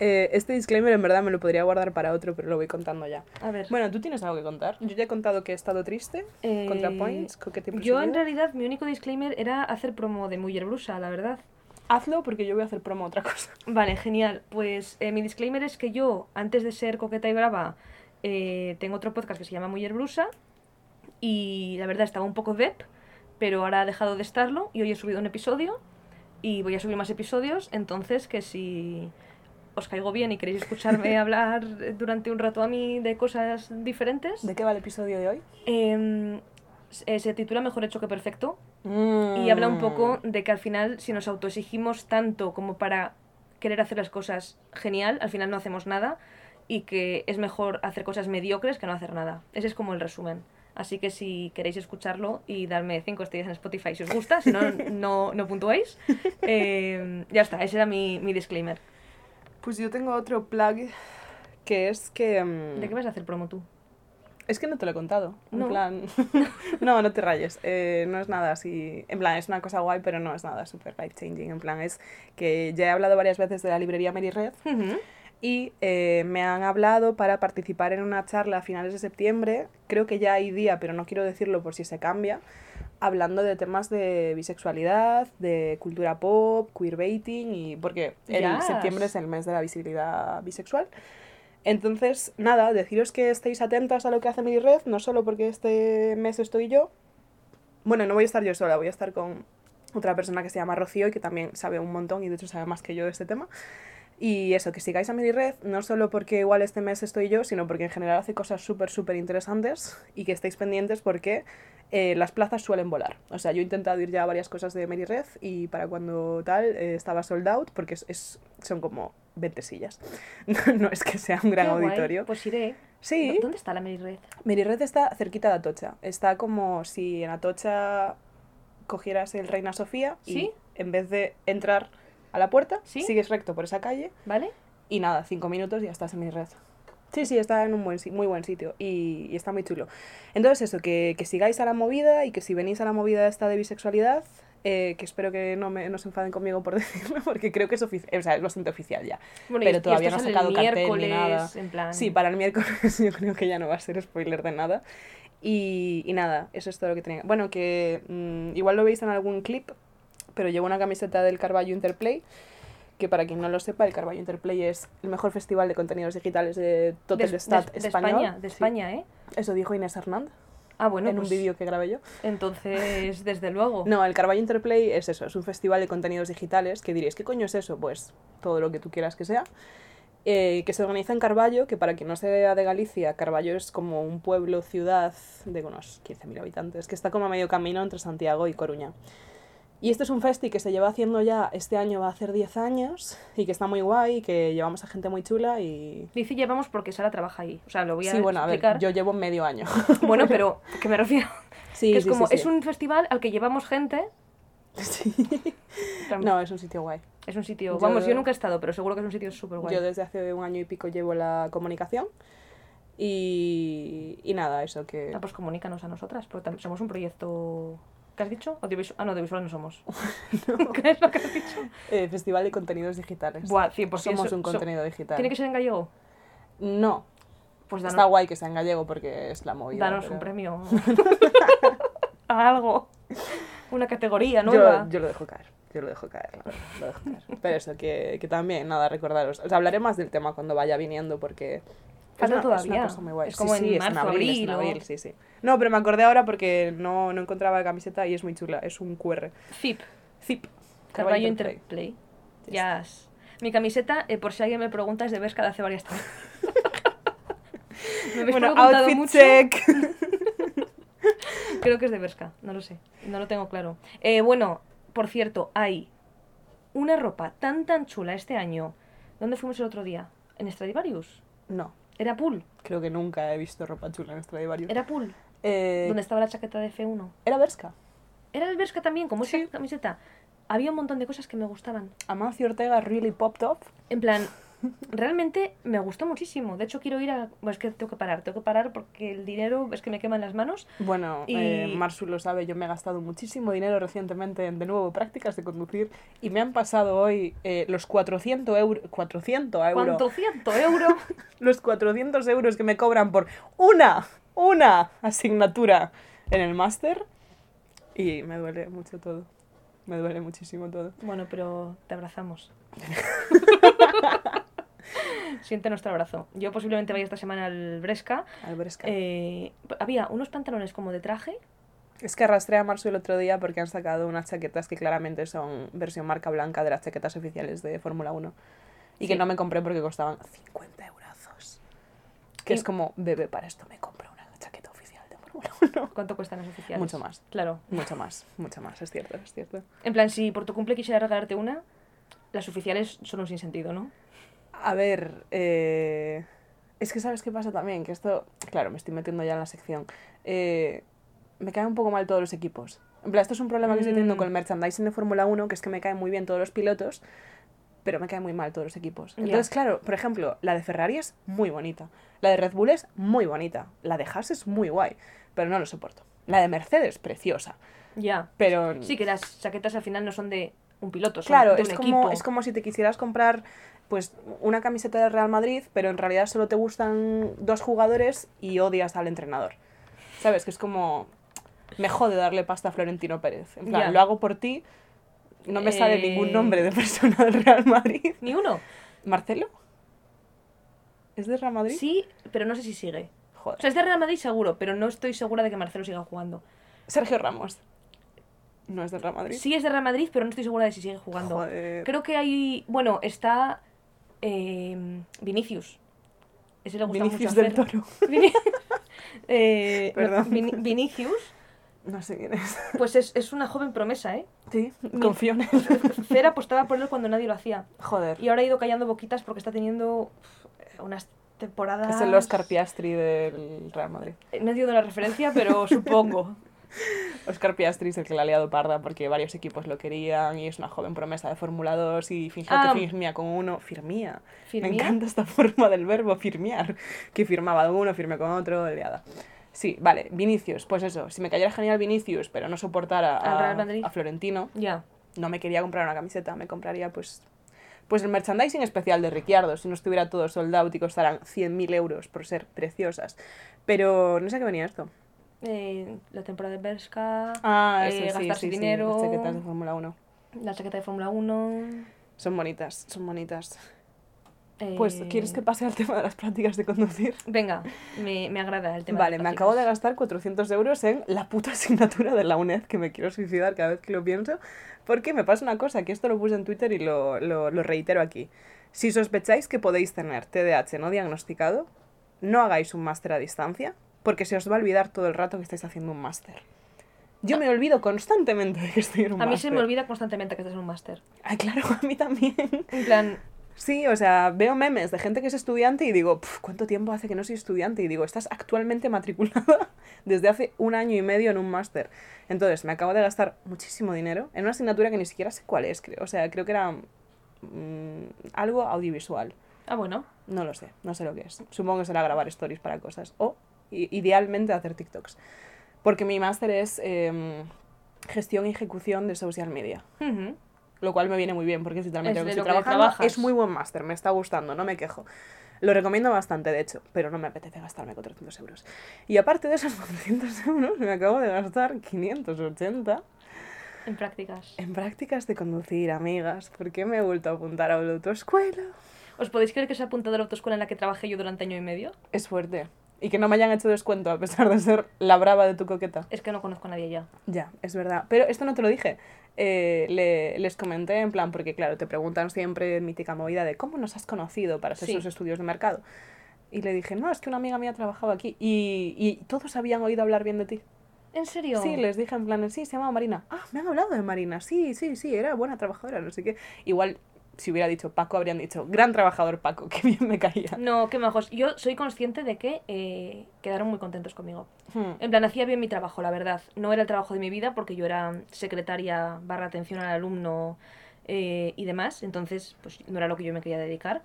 Eh, este disclaimer en verdad me lo podría guardar para otro, pero lo voy contando ya. A ver. Bueno, ¿tú tienes algo que contar? Yo ya he contado que he estado triste. eh, ContraPoints, Coqueta y Yo en realidad mi único disclaimer era hacer promo de Mujer Brusa, la verdad. Hazlo porque yo voy a hacer promo a otra cosa. Vale, genial. Pues eh, mi disclaimer es que yo, antes de ser coqueta y brava, eh, tengo otro podcast que se llama Mujer Brusa. Y la verdad estaba un poco dep, pero ahora ha dejado de estarlo y hoy he subido un episodio y voy a subir más episodios. Entonces, que si os caigo bien y queréis escucharme hablar durante un rato a mí de cosas diferentes, ¿De qué va el episodio de hoy? em, eh, se titula Mejor hecho que perfecto y habla un poco de que al final si nos autoexigimos tanto como para querer hacer las cosas genial, al final no hacemos nada y que es mejor hacer cosas mediocres que no hacer nada. Ese es como el resumen. Así que si queréis escucharlo y darme 5 estrellas en Spotify si os gusta, si no, no, no puntuáis, eh, ya está, ese era mi, mi disclaimer. Pues yo tengo otro plug que es que... mm, ¿De qué vas a hacer promo tú? Es que no te lo he contado. En No. plan. no, no te rayes. Eh, no es nada así. En plan, es una cosa guay, pero no es nada super life changing. En plan, es que ya he hablado varias veces de la librería Mary Red Ujú. Y eh, me han hablado para participar en una charla a finales de septiembre. Creo que ya hay día, pero no quiero decirlo por si se cambia. Hablando de temas de bisexualidad, de cultura pop, queerbaiting y. porque el Yes. septiembre es el mes de la visibilidad bisexual. Entonces, nada, deciros que estéis atentas a lo que hace Miri Red, no solo porque este mes estoy yo. Bueno, no voy a estar yo sola, voy a estar con otra persona que se llama Rocío y que también sabe un montón y de hecho sabe más que yo de este tema. Y eso, que sigáis a Miri Red, no solo porque igual este mes estoy yo, sino porque en general hace cosas súper, súper interesantes y que estéis pendientes porque eh, las plazas suelen volar. O sea, yo he intentado ir ya a varias cosas de Mary Red y para cuando tal eh, estaba sold out porque es, es- son como 20 sillas. no es que sea un gran Qué guay, auditorio. Pues iré. Sí, ¿Dó- ¿Dónde está la Mary Red? Mary Red está cerquita de Atocha. Está como si en Atocha cogieras el Reina Sofía y ¿Sí? en vez de entrar a la puerta, ¿Sí? sigues recto por esa calle ¿Vale? y nada, cinco minutos y ya estás en mi red. Sí, sí, está en un buen, muy buen sitio y, y está muy chulo. Entonces eso, que, que sigáis a la movida y que si venís a la movida esta de bisexualidad, eh, que espero que no, me, no se enfaden conmigo por decirlo, porque creo que es, ofici- o sea, es bastante oficial ya. Bueno, Pero y todavía no ha sacado cartel ni nada. En plan... Sí, para el miércoles yo creo que ya no va a ser spoiler de nada. Y, y nada, eso es todo lo que tenía. Bueno, que mm, igual lo veis en algún clip, pero llevo una camiseta del Carballo Interplay, que para quien no lo sepa, el Carballo Interplay es el mejor festival de contenidos digitales de todo el Estado español. España, de Sí. España, ¿eh? Eso dijo Inés Hernández Ah, bueno, en pues, un vídeo que grabé yo. Entonces, desde luego. No, el Carballo Interplay es eso, es un festival de contenidos digitales que diréis, ¿qué coño es eso? Pues todo lo que tú quieras que sea. eh, que se organiza en Carballo, que para quien no sea de Galicia, Carballo es como un pueblo, ciudad de unos 15.000 habitantes, que está como a medio camino entre Santiago y Coruña. Y este es un festi que se lleva haciendo ya, este año va a hacer 10 años, y que está muy guay, que llevamos a gente muy chula y... Dice llevamos porque Sara trabaja ahí. O sea, lo voy a Sí, bueno, a ver, explicar. yo llevo medio año. Bueno, pero que me refiero. Sí, que es sí, como, sí, es un festival al que llevamos gente. Sí. No, es un sitio guay. Es un sitio. Yo- Vamos, yo nunca he estado, pero seguro que es un sitio súper guay. Yo desde hace un año y pico llevo la comunicación. Y, y nada, eso que... Ah, pues comunícanos a nosotras, porque tam- somos un proyecto. ¿Qué has dicho? Audiovisual. Ah, no, audiovisual no somos. ¿Qué es lo que has dicho? eh, Festival de Contenidos Digitales. Buah, 100%. Somos so- un so- contenido digital. ¿Tiene que ser en gallego? No, Pues está danos, guay que sea en gallego porque es la movida. danos pero- un premio. a algo. Una categoría Yo, nueva. yo lo dejo caer, yo lo dejo caer, la verdad, lo dejo caer. Pero eso, que, que también, nada, recordaros. Os hablaré más del tema cuando vaya viniendo porque... es Falta una- es una todavía. cosa muy guay. Es como Sí, en sí, es marzo, abril, es abril, en o- abril, sí, sí. No, pero me acordé ahora porque no, no encontraba la camiseta y es muy chula. Es un QR. FIP. Zip. Carballo Interplay. Ya Yes. Mi camiseta, eh, por si alguien me pregunta, es de Vesca de hace varias tardes. me habéis Bueno, preguntado outfit mucho. check. Creo que es de Berska, no lo sé, no lo tengo claro. Eh, bueno, por cierto, hay una ropa tan tan chula este año. ¿Dónde fuimos el otro día? ¿En Stradivarius? No, ¿Era pool? creo que nunca he visto ropa chula en Stradivarius. ¿Era pool? Eh, ¿Dónde estaba la chaqueta de F1? Era Berska. ¿Era el Berska también, como esa Sí. camiseta? Había un montón de cosas que me gustaban. Amancio Ortega really popped off. En plan, realmente me gustó muchísimo. De hecho, quiero ir a... Bueno, es que tengo que parar, tengo que parar porque el dinero es que me quema en las manos. Bueno, Y- eh, Marsu lo sabe, yo me he gastado muchísimo dinero recientemente en de nuevo prácticas de conducir y me han pasado hoy eh, los 400 euros, 400 euros, ¿Cuánto ciento euros? los 400 euros que me cobran por una, una asignatura en el máster y me duele mucho todo, me duele muchísimo todo. Bueno, pero te abrazamos. Siente nuestro abrazo. Yo posiblemente vaya esta semana al Bresca. Al Bresca. Eh, había unos pantalones como de traje. Es que arrastré a Marsu el otro día porque han sacado unas chaquetas que claramente son versión marca blanca de las chaquetas oficiales de Fórmula 1. y que no me compré porque costaban 50 eurazos. Que Y- es como, bebé, para esto me compro oficial de Fórmula 1. ¿Cuánto cuestan las oficiales? Mucho más. Claro. Mucho más, mucho más, es cierto, es cierto. En plan, si por tu cumple quisiera regalarte una, las oficiales son un sinsentido, ¿no? A ver, eh, es que sabes qué pasa también, que esto, claro, me estoy metiendo ya en la sección. Eh, me caen un poco mal todos los equipos. En plan, esto es un problema que estoy teniendo Mm. con el merchandising de Fórmula 1, que es que me caen muy bien todos los pilotos, pero me caen muy mal todos los equipos. Entonces, claro, por ejemplo, la de Ferrari es muy bonita, la de Red Bull es muy bonita, la de Haas es muy guay, pero no lo soporto. La de Mercedes, preciosa, Ya. pero... Sí, que las chaquetas al final no son de un piloto, son Claro, de es como, es como si te quisieras comprar pues una camiseta del Real Madrid, pero en realidad solo te gustan dos jugadores y odias al entrenador. ¿Sabes? Que es como... Me jode darle pasta a Florentino Pérez. En plan, lo hago por ti, no me sale Eh. ningún nombre de persona del Real Madrid. Ni uno. ¿Marcelo? ¿Es de Real Madrid? Sí, pero no sé si sigue. Joder. O sea, es de Real Madrid seguro, pero no estoy segura de que Marcelo siga jugando. Sergio Ramos. ¿No es del Real Madrid? Sí es de Real Madrid, pero no estoy segura de si sigue jugando. Joder. Creo que hay... Bueno, está eh, Vinicius. Ese le gusta Vinicius mucho del. Toro. Vini- Eh, no, Perdón. Vini- Vinicius, No sé quién es. pues es, es una joven promesa, ¿eh? Sí, confío en él. Fer apostaba por él cuando nadie lo hacía. Joder. Y ahora ha ido callando boquitas porque está teniendo unas Es el Oscar Piastri del Real Madrid. No entiendo la referencia, pero supongo. Oscar Piastri es el que la ha liado parda porque varios equipos lo querían y es una joven promesa de Fórmula 2 y fingió Ah. que firmía con uno. Firmía. Me encanta esta forma del verbo firmear. Que firmaba de uno, firmé con otro, liada. Sí, vale, Vinicius, pues eso, si me cayera genial Vinicius, pero no soportara a, Florentino, Ya. no me quería comprar una camiseta, me compraría pues pues el merchandising especial de Ricciardo, si no estuviera todo sold out y costaran 100.000 euros por ser preciosas. Pero no sé a qué venía esto. Eh, la temporada de Berska, Ah, eh, eso sí, gastarse sí, sí, dinero, las chaquetas de Fórmula 1. la chaqueta de Fórmula 1... Son bonitas, son bonitas. Eh, Pues, ¿quieres que pase al tema de las prácticas de conducir? Venga, me, me agrada el tema. Vale, de me acabo de gastar 400 euros en la puta asignatura de la UNED, que me quiero suicidar cada vez que lo pienso, porque me pasa una cosa, que esto lo puse en Twitter y lo, lo, lo reitero aquí. Si sospecháis que podéis tener TDAH no diagnosticado, no hagáis un máster a distancia, porque se os va a olvidar todo el rato que estáis haciendo un máster. Yo me olvido constantemente de que estoy en un A máster. mí se me olvida constantemente que estás en un máster. Ay, claro, a mí también. En plan, Sí, o sea, veo memes de gente que es estudiante y digo, "Puf, ¿cuánto tiempo hace que no soy estudiante? Y digo, estás actualmente matriculada desde hace un año y medio en un máster. Entonces, me acabo de gastar muchísimo dinero en una asignatura que ni siquiera sé cuál es, creo. O sea, creo que era mm, algo audiovisual. ah, bueno. No lo sé, no sé lo que es. Supongo que será grabar stories para cosas. O, idealmente, hacer TikToks. Porque mi máster es em, gestión y ejecución de social media. Lo cual me viene muy bien porque literalmente Es lo que estoy que trabajando. Es muy buen máster, me está gustando, no me quejo. Lo recomiendo bastante, de hecho, pero no me apetece gastarme 400 euros. Y aparte de esos 400 euros, me acabo de gastar 580 En prácticas. en prácticas de conducir, amigas. ¿Por qué me he vuelto a apuntar a la autoescuela? ¿Os podéis creer que se ha apuntado a la autoescuela en la que trabajé yo durante año y medio? Es fuerte. Y que no me hayan hecho descuento a pesar de ser la brava de tu coqueta. Es que no conozco a nadie ya. Ya, es verdad. Pero esto no te lo dije. Eh, le- les comenté en plan, porque claro, te preguntan siempre mítica movida de cómo nos has conocido para hacer Sí. sus estudios de mercado. Y le dije, no, es que una amiga mía trabajaba aquí y, y todos habían oído hablar bien de ti. ¿En serio? Sí, les dije en plan, sí, se llama Marina. Ah, me han hablado de Marina. Sí, sí, sí, era buena trabajadora, no sé qué. Igual, si hubiera dicho Paco, habrían dicho, gran trabajador Paco, que bien me caía. No, qué majos. Yo soy consciente de que eh, quedaron muy contentos conmigo. Hmm. En plan, hacía bien mi trabajo, la verdad. No era el trabajo de mi vida porque yo era secretaria barra atención al alumno eh, y demás. Entonces, pues no era lo que yo me quería dedicar.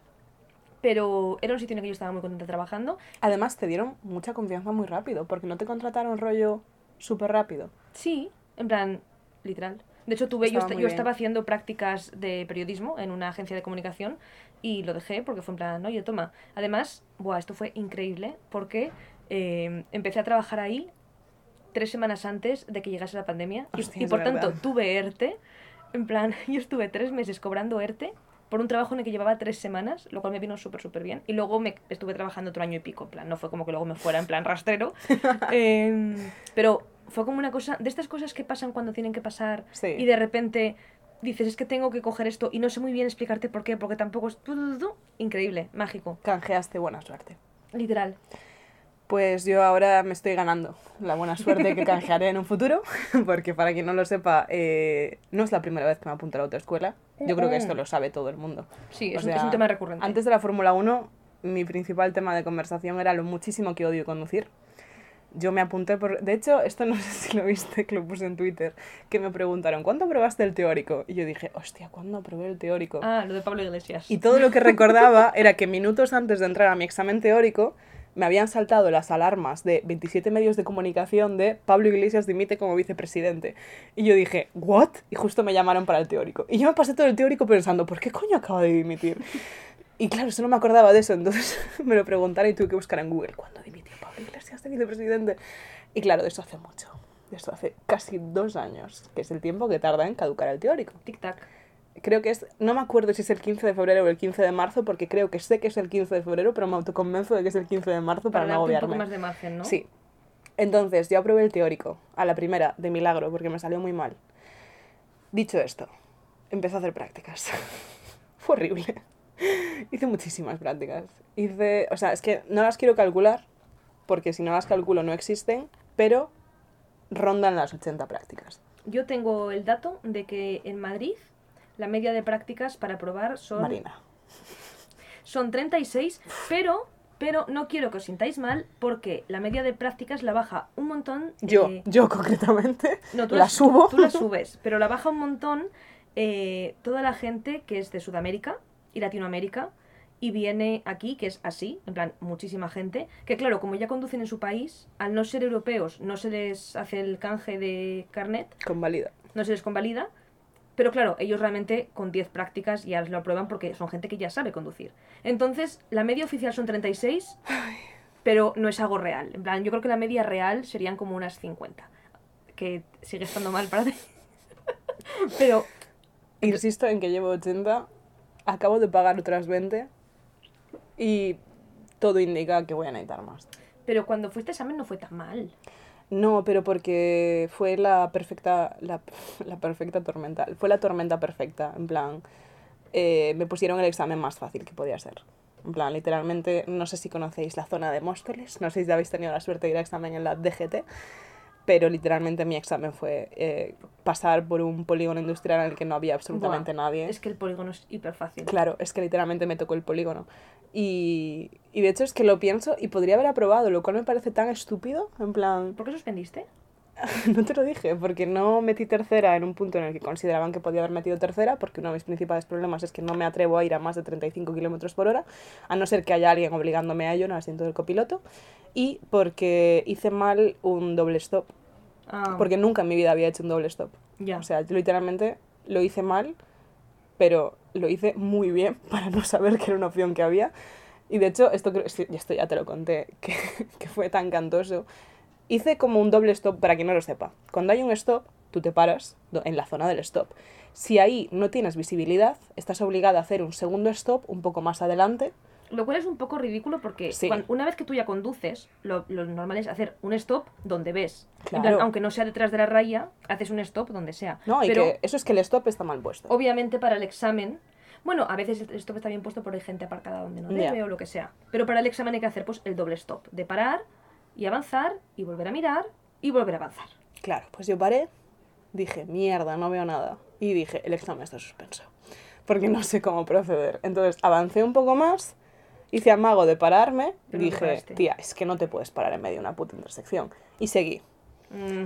Pero era un sitio en el que yo estaba muy contenta trabajando. Además, te dieron mucha confianza muy rápido, porque no te contrataron rollo súper rápido. Sí, en plan, literal. De hecho, tuve, yo, Estaba yo haciendo prácticas de periodismo en una agencia de comunicación y lo dejé porque fue en plan, oye, toma. Además, buah, esto fue increíble porque eh, empecé a trabajar ahí tres semanas antes de que llegase la pandemia y- Hostia, y, es por tanto verdad. tuve ERTE. En plan, yo estuve tres meses cobrando ERTE por un trabajo en el que llevaba tres semanas, lo cual me vino súper, súper bien. Y luego me estuve trabajando otro año y pico, en plan, no fue como que luego me fuera en plan rastrero. Em, pero fue como una cosa, de estas cosas que pasan cuando tienen que pasar Sí. y de repente dices, es que tengo que coger esto y no sé muy bien explicarte por qué, porque tampoco es... Increíble, mágico, Canjeaste buena suerte. literal. Pues yo ahora me estoy ganando la buena suerte que canjearé en un futuro, porque para quien no lo sepa, eh, no es la primera vez que me apunto a la autoescuela. Yo creo que esto lo sabe todo el mundo. Sí, es, un- es sea, un tema recurrente. Antes de la Fórmula 1, mi principal tema de conversación era lo muchísimo que odio conducir. Yo me apunté por... De hecho, esto no sé si lo viste, que lo puse en Twitter, que me preguntaron, ¿cuándo probaste el teórico? Y yo dije, hostia, ¿cuándo probé el teórico? Ah, lo de Pablo Iglesias. Y todo lo que recordaba era que minutos antes de entrar a mi examen teórico me habían saltado las alarmas de 27 medios de comunicación de Pablo Iglesias dimite como vicepresidente. Y yo dije, ¿what? Y justo me llamaron para el teórico. Y yo me pasé todo el teórico pensando, ¿por qué coño acaba de dimitir? Y claro, solo me acordaba de eso, entonces me lo preguntaron y tuve que buscar en Google, ¿cuándo dimitió Pablo Iglesias de vicepresidente? Y claro, de eso hace mucho. De eso hace casi dos años, que es el tiempo que tarda en caducar el teórico Tic-tac. creo que es, no me acuerdo si es el 15 de febrero o el 15 de marzo, porque creo que sé que es el 15 de febrero, pero me autoconvenzo de que es el 15 de marzo para, Para no darte un poco agobiarme. más de margen, ¿no? Sí. Entonces, yo aprobé el teórico, a la primera, de milagro, porque me salió muy mal. Dicho esto, empecé a hacer prácticas. Fue horrible. Hice muchísimas prácticas. Hice, o sea, es que no las quiero calcular, porque si no las calculo no existen, pero rondan las 80 prácticas. Yo tengo el dato de que en Madrid la media de prácticas para probar son, Marina. son 36, pero, pero no quiero que os sintáis mal porque la media de prácticas la baja un montón. Yo, eh, yo concretamente, no, tú la las- subo. Tú la subes, pero la baja un montón eh, toda la gente que es de Sudamérica y Latinoamérica y viene aquí, que es así, en plan, muchísima gente, que claro, como ya conducen en su país, al no ser europeos, no se les hace el canje de carnet, Convalida. no se les convalida, pero claro, ellos realmente con 10 prácticas ya lo aprueban porque son gente que ya sabe conducir. Entonces, la media oficial son 36, pero no es algo real. En plan, yo creo que la media real serían como unas 50, que sigue estando mal para ti. pero Insisto en que llevo 80, acabo de pagar otras 20 y todo indica que voy a necesitar más. Pero cuando fuiste a examen no fue tan mal. No, pero porque fue la perfecta, la, la perfecta tormenta, fue la tormenta perfecta, en plan, eh, me pusieron el examen más fácil que podía ser. En plan, literalmente, no sé si conocéis la zona de Móstoles, no sé si habéis tenido la suerte de ir a examen en la DGT, pero literalmente mi examen fue eh, pasar por un polígono industrial en el que no había absolutamente Buah, nadie. Es que el polígono es hiper fácil. Claro, es que literalmente me tocó el polígono. Y, y de hecho es que lo pienso y podría haber aprobado, lo cual me parece tan estúpido. En plan, ¿Por qué suspendiste? no te lo dije, porque no metí tercera en un punto en el que consideraban que podía haber metido tercera, porque uno de mis principales problemas es que no me atrevo a ir a más de 35 kilómetros por hora, a no ser que haya alguien obligándome a ello en el asiento del copiloto, y porque hice mal un doble stop, Ah, porque nunca en mi vida había hecho un doble stop. ya. O sea, yo literalmente lo hice mal, pero lo hice muy bien para no saber que era una opción que había. Y de hecho, esto, creo- esto ya te lo conté, que, que fue tan cantoso. Hice como un doble stop, para quien no lo sepa. Cuando hay un stop, tú te paras en la zona del stop. Si ahí no tienes visibilidad, estás obligada a hacer un segundo stop un poco más adelante. Lo cual es un poco ridículo porque Sí. una vez que tú ya conduces, lo, lo normal es hacer un stop donde ves. Plan, Claro. aunque no sea detrás de la raya, haces un stop donde sea. No, y Pero que eso es que el stop está mal puesto. obviamente para el examen, bueno, a veces el stop está bien puesto porque hay gente aparcada donde no debe o lo que sea. Pero para el examen hay que hacer pues el doble stop, de parar y avanzar y volver a mirar y volver a avanzar. Claro, pues yo paré, dije, mierda, no veo nada. Y dije, el examen está suspenso. Porque no sé cómo proceder. Entonces avancé un poco más, hice amago de pararme, Pero dije, tía, es que no te puedes parar en medio de una puta intersección. Y seguí. Mm,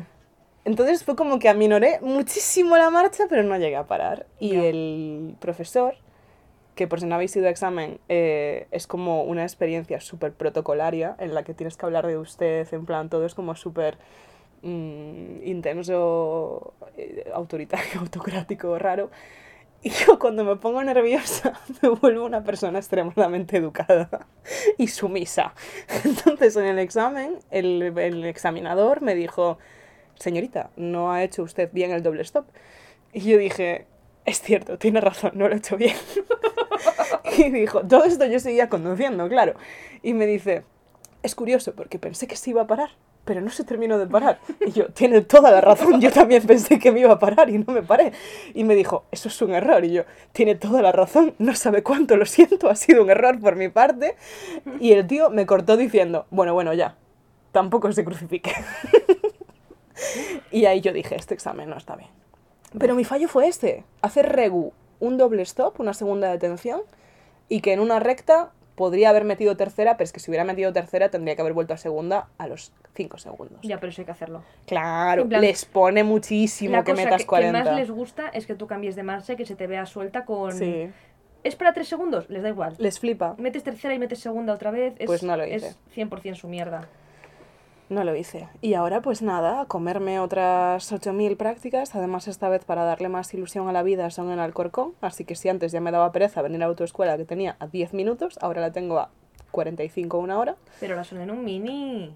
Entonces fue como que aminoré muchísimo la marcha, pero no llegué a parar. Y el profesor, que por si no habéis ido a examen, eh, es como una experiencia súper protocolaria en la que tienes que hablar de usted, en plan, todo es como súper mm, intenso, eh, autoritario, autocrático, raro. Y yo cuando me pongo nerviosa me vuelvo una persona extremadamente educada y sumisa. Entonces en el examen el, el examinador me dijo, señorita, no ha hecho usted bien el doble stop. Y yo dije, es cierto, tiene razón, no lo he hecho bien. y dijo, todo esto yo seguía conduciendo, claro. Y me dice, es curioso porque pensé que se iba a parar pero no se terminó de parar. Y yo, tiene toda la razón, yo también pensé que me iba a parar y no me paré. Y me dijo, eso es un error. Y yo, tiene toda la razón, no sabe cuánto, lo siento, ha sido un error por mi parte. Y el tío me cortó diciendo, bueno, bueno, ya, tampoco se crucifique. y ahí yo dije, este examen no está bien. Pero mi fallo fue este, hacer regu, un doble stop, una segunda detención, y que en una recta podría haber metido tercera, pero es que si hubiera metido tercera tendría que haber vuelto a segunda a los 5 segundos. Ya, pero eso hay que hacerlo. Claro, plan, les pone muchísimo La que cosa metas que, que 40. más les gusta es que tú cambies de marcha y que se te vea suelta con... Sí, ¿Es para tres segundos? Les da igual. les flipa. Metes tercera y metes segunda otra vez. Es, Pues no lo hice. Es 100% su mierda. No lo hice. Y ahora pues nada, a comerme otras 8.000 prácticas, además esta vez para darle más ilusión a la vida son en Alcorcón, así que si antes ya me daba pereza venir a la autoescuela que tenía a 10 minutos, ahora la tengo a 45 una hora. Pero la son en un mini.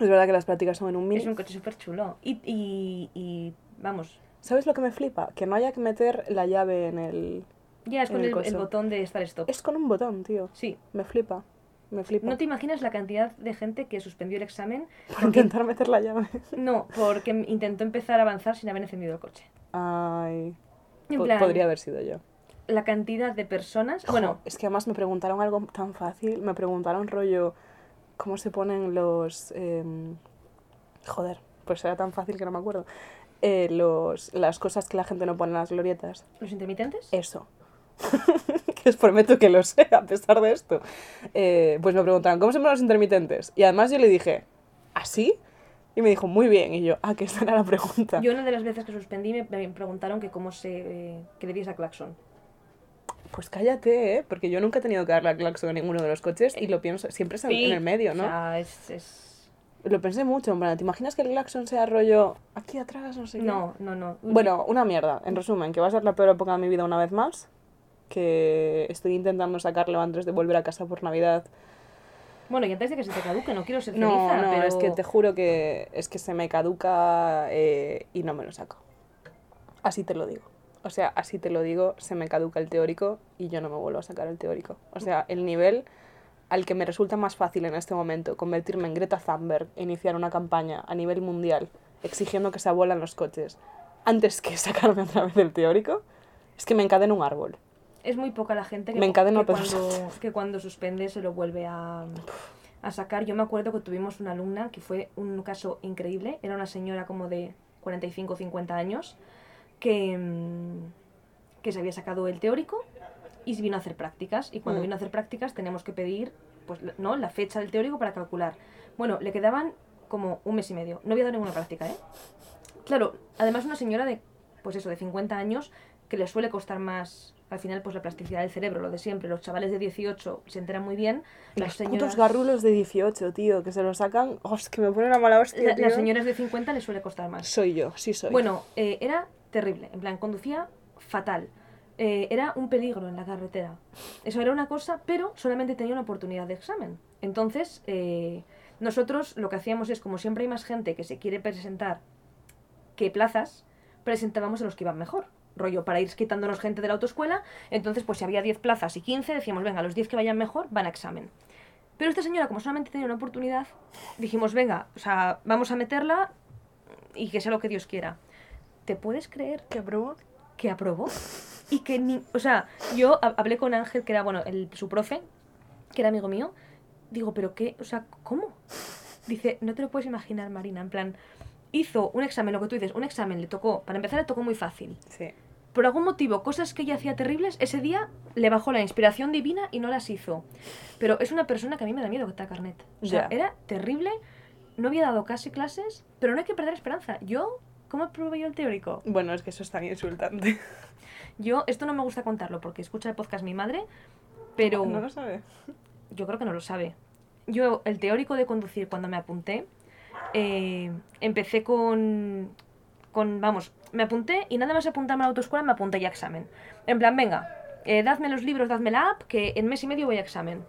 Es verdad que las prácticas son en un mini. Es un coche súper chulo. Y, y, y, vamos, ¿Sabes lo que me flipa? Que no haya que meter la llave en el... ya es con el el, el coso. botón de Start Stop. Es con un botón, tío. Sí. Me flipa. Me flipa. No te imaginas la cantidad de gente que suspendió el examen Por intentar meter la llave. No, porque intentó empezar a avanzar sin haber encendido el coche. Ay. En po- plan, Podría haber sido yo. la cantidad de personas... Bueno, es que además me preguntaron algo tan fácil. Me preguntaron rollo cómo se ponen los... em, joder, pues era tan fácil que no me acuerdo. Eh, los, las cosas que la gente no pone en las glorietas. los intermitentes... Eso. que os prometo que lo sé, a pesar de esto. Eh, pues me preguntaron, ¿cómo se ponen los intermitentes? Y además yo le dije, ¿así? Y me dijo, muy bien. Y yo, ah, que esta era la pregunta. Yo una de las veces que suspendí me, preguntaron que cómo se... Eh, que le a claxon. Pues cállate, ¿eh? Porque yo nunca he tenido que darle al claxon a ninguno de los coches y lo pienso, siempre es en- en el medio, ¿no? O sea, es... es- Lo pensé mucho, en plan, ¿te imaginas que el claxon sea rollo aquí atrás, no sé qué? No, no, no. Bueno, una mierda, en resumen, que va a ser la peor época de mi vida una vez más, que estoy intentando sacarlo antes de volver a casa por Navidad. Bueno, y antes de que se te caduque, no quiero ser No, ceniza, no, pero... es que te juro que es que se me caduca eh, y no me lo saco. Así te lo digo. O sea, así te lo digo, se me caduca el teórico y yo no me vuelvo a sacar el teórico. O sea, el nivel al que me resulta más fácil en este momento convertirme en Greta Thunberg e iniciar una campaña a nivel mundial exigiendo que se abolan los coches antes que sacarme otra vez el teórico, es que me encadena un árbol. Es muy poca la gente que, Me que, cuando, que cuando suspende se lo vuelve a, a sacar. Yo me acuerdo que tuvimos una alumna que fue un caso increíble. Era una señora como de 45 o 50 años que, mm, que se había sacado el teórico y vino a hacer prácticas. Y cuando Mm. vino a hacer prácticas teníamos que pedir pues, ¿no? la fecha del teórico para calcular. Bueno, le quedaban como un mes y medio. No había dado ninguna práctica, ¿eh? Claro, además una señora de, pues eso, de 50 años, que le suele costar más, al final, pues la plasticidad del cerebro, lo de siempre. Los chavales de 18 se enteran muy bien. Las Los señoras, putos garrulos de 18, tío, que se lo sacan. Oh, es que me pone una mala hostia. la- tío. las señoras de 50 les suele costar más. Soy yo, sí soy. Bueno, eh, era terrible. En plan, conducía fatal. Eh, era un peligro en la carretera. Eso era una cosa, pero solamente tenía una oportunidad de examen. Entonces, eh, nosotros lo que hacíamos es, como siempre hay más gente que se quiere presentar que plazas, presentábamos a los que iban mejor. Rollo, para ir quitándonos gente de la autoescuela. Entonces, pues si había 10 plazas y 15, decíamos, venga, los 10 que vayan mejor van a examen. Pero esta señora, como solamente tenía una oportunidad, dijimos, venga, o sea, vamos a meterla y que sea lo que Dios quiera. ¿Te puedes creer ¿Qué aprobó? que aprobó? Y que ni... O sea, yo ha- hablé con Ángel, que era, bueno, el, su profe, que era amigo mío. Digo, ¿pero qué? O sea, ¿cómo? Dice, no te lo puedes imaginar, Marina. En plan, hizo un examen, lo que tú dices, un examen le tocó, para empezar le tocó muy fácil. Sí. Por algún motivo, cosas que ella hacía terribles, ese día le bajó la inspiración divina y no las hizo. Pero es una persona que a mí me da miedo que está carnet. O sea, era terrible, no había dado casi clases, pero no hay que perder esperanza. Yo, ¿cómo probé yo el teórico? Bueno, es que eso es tan insultante. Yo, esto no me gusta contarlo porque escucha el podcast mi madre, pero No lo sabe. yo creo que no lo sabe. Yo, el teórico de conducir, cuando me apunté, eh, empecé con, con, vamos, me apunté y nada más apuntarme a la autoescuela me apunté ya a examen. En plan, venga, eh, dadme los libros, dadme la app, que en mes y medio voy a examen.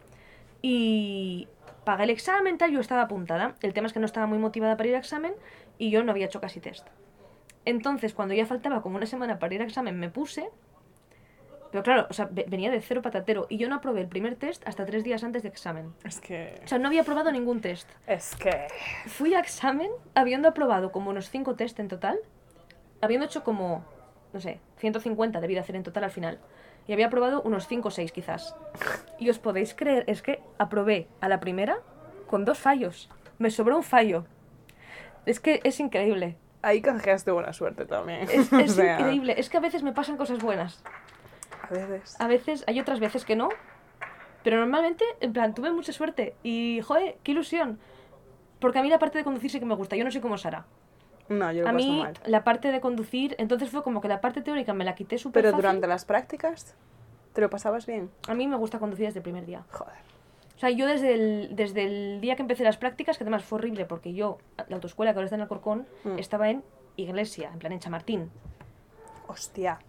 Y pagué el examen, tal, yo estaba apuntada. El tema es que no estaba muy motivada para ir a examen y yo no había hecho casi test. Entonces, cuando ya faltaba como una semana para ir a examen, me puse Pero claro, o sea, ve- venía de cero patatero y yo no aprobé el primer test hasta tres días antes de examen. Es que... O sea, no había aprobado ningún test. Es que... Fui a examen habiendo aprobado como unos 5 test en total, habiendo hecho como, no sé, 150 debí de hacer en total al final. Y había aprobado unos 5 o 6 quizás. Y os podéis creer, es que aprobé a la primera con dos fallos. Me sobró un fallo. Es que es increíble. Ahí canjeaste buena suerte también. Es, O es sea, increíble. Es que a veces me pasan cosas buenas. A veces... A veces, hay otras veces que no. Pero normalmente, en plan, tuve mucha suerte. Y, joder, qué ilusión. Porque a mí la parte de conducir sí que me gusta. Yo no soy como Sara. No, yo lo A mí mal. la parte de conducir, entonces fue como que la parte teórica me la quité súper Pero fácil. durante las prácticas, ¿te lo pasabas bien? A mí me gusta conducir desde el primer día. Joder. O sea, yo desde el, desde el día que empecé las prácticas, que además fue horrible porque yo, la autoescuela que ahora está en Alcorcón, Mm. estaba en Iglesia, en plan en Chamartín. Hostia.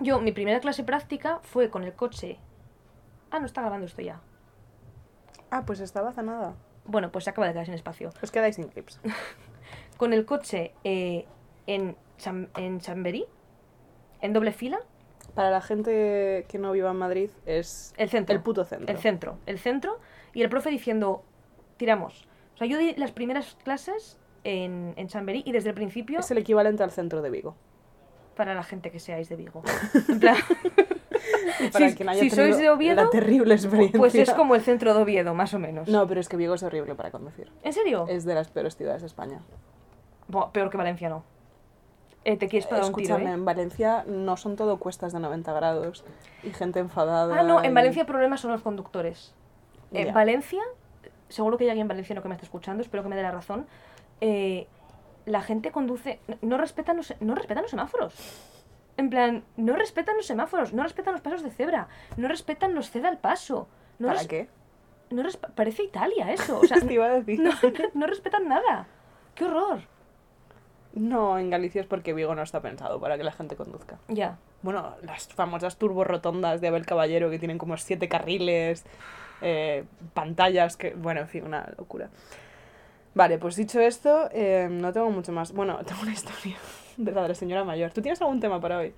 Yo, mi primera clase práctica fue con el coche... Ah, no está grabando esto ya. Ah, pues estaba nada. Bueno, pues se acaba de quedar sin espacio. Os quedáis sin clips. Con el coche eh, en, Cham- en Chamberí, en doble fila, Para la gente que no viva en Madrid, es el centro. el puto centro. El centro, el centro, y el profe diciendo, tiramos. O sea, yo di las primeras clases en, en Chamberí y desde el principio, Es el equivalente al centro de Vigo. para la gente que seáis de Vigo. En plan, Para si, quien haya si sois de Oviedo, la terrible experiencia. pues es como el centro de Oviedo, más o menos. No, pero es que Vigo es horrible para conducir. ¿En serio? Es de las peores ciudades de España. Buah, peor que Valencia, no. Eh, te quieres pegar un tiro, Escúchame, ¿eh? en Valencia no son todo cuestas de 90 grados y gente enfadada. Ah, no, en y- Valencia el problema son los conductores. En Ya. Valencia, seguro que hay alguien valenciano que me está escuchando, espero que me dé la razón. eh, la gente conduce, no respetan los, no respetan los semáforos. En plan, no respetan los semáforos, no respetan los pasos de cebra, no respetan los ceda al paso. No ¿Para qué? no parece Italia eso, o sea, Te iba a decir. no, no respetan nada. ¡Qué horror! No, en Galicia es porque Vigo no está pensado para que la gente conduzca. Ya. Bueno, las famosas turborotondas de Abel Caballero que tienen como siete carriles, eh, pantallas, que... Bueno, en fin, una locura. Vale, pues dicho esto, eh, no tengo mucho más. Bueno, tengo una historia de la de la señora mayor. ¿Tú tienes algún tema para hoy?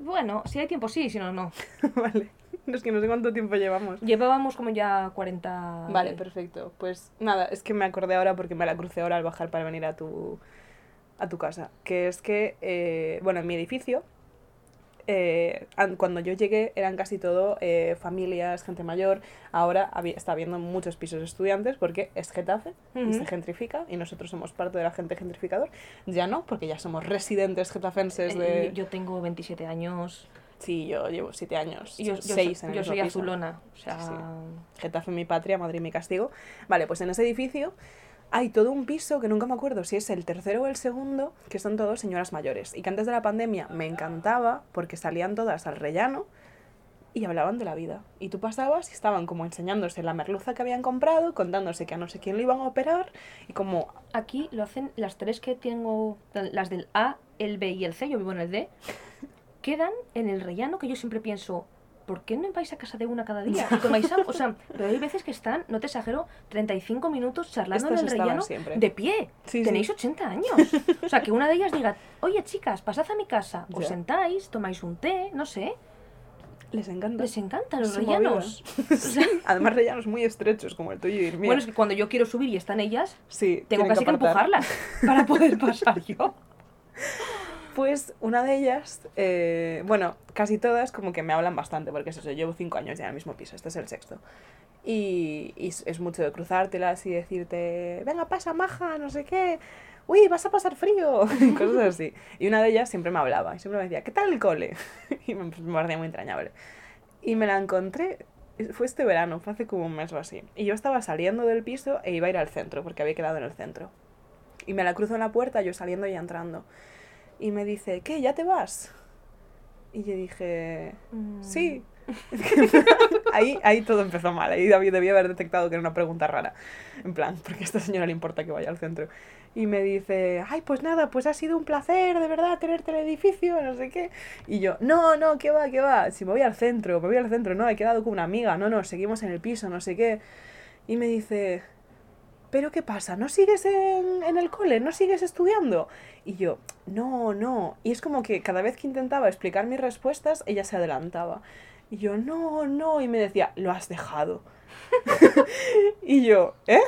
Bueno, si hay tiempo sí, si no, no. vale. Es que no sé cuánto tiempo llevamos. Llevábamos como ya 40... Vale, perfecto. Pues nada, es que me acordé ahora porque me la crucé ahora al bajar para venir a tu, a tu casa. Que es que, eh, bueno, en mi edificio, eh, an- cuando yo llegué eran casi todo eh, familias, gente mayor. Ahora había- está habiendo muchos pisos de estudiantes porque es Getafe y se gentrifica y nosotros somos parte de la gente gentrificador. Ya no, porque ya somos residentes getafenses de... Yo tengo 27 años. Sí, yo llevo siete años, yo, yo seis en el yo soy piso. azulona. O sea, sí. Getafe mi patria, Madrid mi castigo. Vale, pues en ese edificio hay todo un piso que nunca me acuerdo si es el tercero o el segundo, que son todos señoras mayores. Y que antes de la pandemia me encantaba porque salían todas al rellano y hablaban de la vida. Y tú pasabas y estaban como enseñándose la merluza que habían comprado, contándose que a no sé quién lo iban a operar y como... aquí lo hacen las tres que tengo, las del A, el B y el C, yo vivo en el D, quedan en el rellano que yo siempre pienso, ¿por qué no vais a casa de una cada día? Y tomáis algo? O sea, pero hay veces que están, no te exagero, 35 minutos charlando Estas en el rellano siempre. de pie. Sí, Tenéis sí. 80 años. O sea, que una de ellas diga, oye chicas, pasad a mi casa, os Ya. sentáis, tomáis un té, no sé, Les encanta. les encantan los Su rellanos. Además rellanos muy estrechos como el tuyo y el mío. Bueno, es que cuando yo quiero subir y están ellas, sí, tengo casi que, apartar. empujarlas para poder pasar yo. Pues una de ellas, eh, bueno, casi todas como que me hablan bastante, porque es eso, llevo cinco años ya en el mismo piso, este es el sexto. Y, y es- mucho de cruzártelas y decirte, venga, pasa, maja, no sé qué, uy, vas a pasar frío, cosas así. Y una de ellas siempre me hablaba, y siempre me decía, ¿qué tal el cole? y me, pues, me parecía muy entrañable. Y me la encontré, fue este verano, fue hace como un mes o así. Y yo estaba saliendo del piso e iba a ir al centro, porque había quedado en el centro. Y me la cruzo en la puerta, yo saliendo y entrando. Y me dice, ¿qué? ¿Ya te vas? Y yo dije, Mm. sí. ahí, ahí todo empezó mal. Ahí debí, debí haber detectado que era una pregunta rara. En plan, porque a esta señora le importa que vaya al centro. Y me dice, ay, pues nada, pues ha sido un placer, de verdad, tenerte en el edificio, no sé qué. Y yo, no, no, ¿qué va, qué va? Si me voy al centro, me voy al centro, no, he quedado con una amiga, no, no, seguimos en el piso, no sé qué. Y me dice, ¿pero qué pasa? ¿No sigues en, en el cole? ¿No sigues estudiando? Y yo, no, no. Y es como que cada vez que intentaba explicar mis respuestas, ella se adelantaba. Y yo, no, no. Y me decía, lo has dejado. y yo, ¿eh?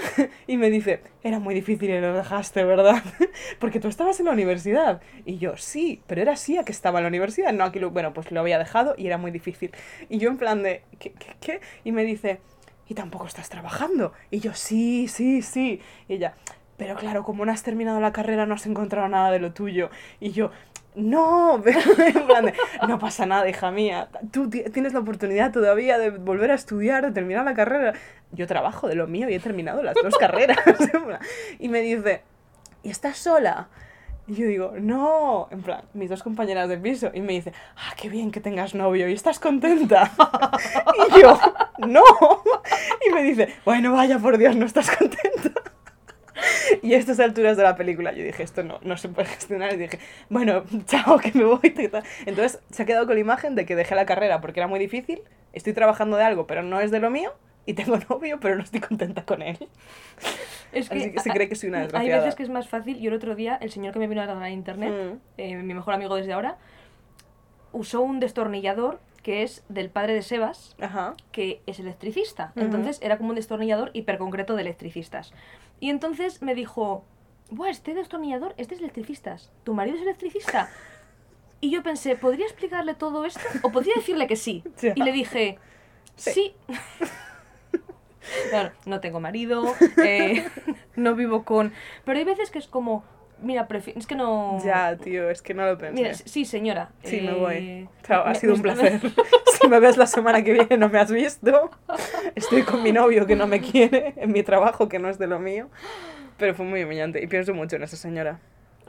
Y me dice, era muy difícil y lo dejaste, ¿verdad? Porque tú estabas en la universidad. Y yo, sí, pero era así a que estaba en la universidad. No, aquí bueno, pues lo había dejado y era muy difícil. Y yo en plan de, ¿qué, qué, qué? Y me dice, ¿y tampoco estás trabajando? Y yo, sí, sí, sí. Y ella, pero claro, como no has terminado la carrera no has encontrado nada de lo tuyo. Y yo, no, no pasa nada, hija mía. Tú ti- tienes la oportunidad todavía de volver a estudiar, de terminar la carrera. Yo trabajo de lo mío y he terminado las dos carreras. y me dice, ¿y estás sola? Y yo digo, no, en plan, mis dos compañeras de piso. Y me dice, ah, qué bien que tengas novio y estás contenta. y yo, no. Y me dice, bueno, vaya por Dios, no estás contenta. Y a estas alturas de la película yo dije, esto no, no se puede gestionar. Y dije, bueno, chao, que me voy. Entonces se ha quedado con la imagen de que dejé la carrera porque era muy difícil, estoy trabajando de algo, pero no es de lo mío, y tengo novio, pero no estoy contenta con él. Es que, Así que se cree que soy una Hay desgraciada. veces que es más fácil. Yo el otro día, el señor que me vino a dar a internet, Mm. eh, mi mejor amigo desde ahora, usó un destornillador que es del padre de Sebas, Ajá. que es electricista. Entonces era como un destornillador hiperconcreto de electricistas. Y entonces me dijo, Buah, este destornillador es de electricistas. ¿Tu marido es electricista? Y yo pensé, ¿podría explicarle todo esto? ¿O podría decirle que sí? Y le dije, Sí. sí. No tengo marido, eh, no vivo con... Pero hay veces que es como, mira, prefi- es que no... Ya, tío, es que no lo pensé. Mira, sí, señora. Sí, me eh, voy. Chao, ha sido un placer. si me ves la semana que viene no me has visto. Estoy con mi novio que no me quiere, en mi trabajo que no es de lo mío. Pero fue muy humillante y pienso mucho en esa señora.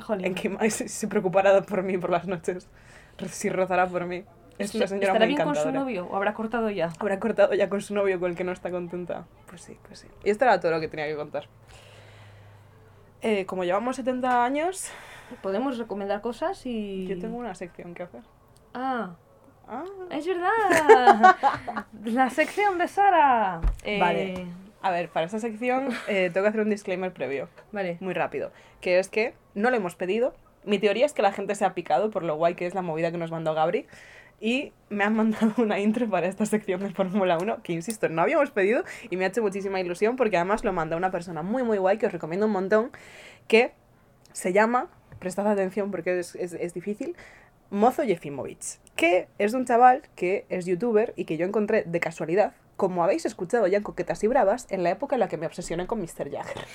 Jolín. En que se preocupará por mí por las noches. Si rozará por mí. Es una señora ¿Estará muy bien con su novio o habrá cortado ya? Habrá cortado ya con su novio con el que no está contenta. Pues sí, pues sí. Y esto era todo lo que tenía que contar. Eh, como llevamos 70 años, Podemos recomendar cosas y... yo tengo una sección que hacer. Ah, Ah, es verdad. La sección de Sara. Eh, Vale. A ver, para esta sección eh, tengo que hacer un disclaimer previo, Vale. muy rápido, que es que no lo hemos pedido. Mi teoría es que la gente se ha picado por lo guay que es la movida que nos mandó Gabri y me han mandado una intro para esta sección de Fórmula 1 que, insisto, no habíamos pedido y me ha hecho muchísima ilusión porque además lo manda una persona muy, muy guay que os recomiendo un montón que se llama, prestad atención porque es, es, difícil, Mozo Jefimovic, que es un chaval que es youtuber y que yo encontré de casualidad, como habéis escuchado ya en Coquetas y Bravas, en la época en la que me obsesioné con Mr. Jagger.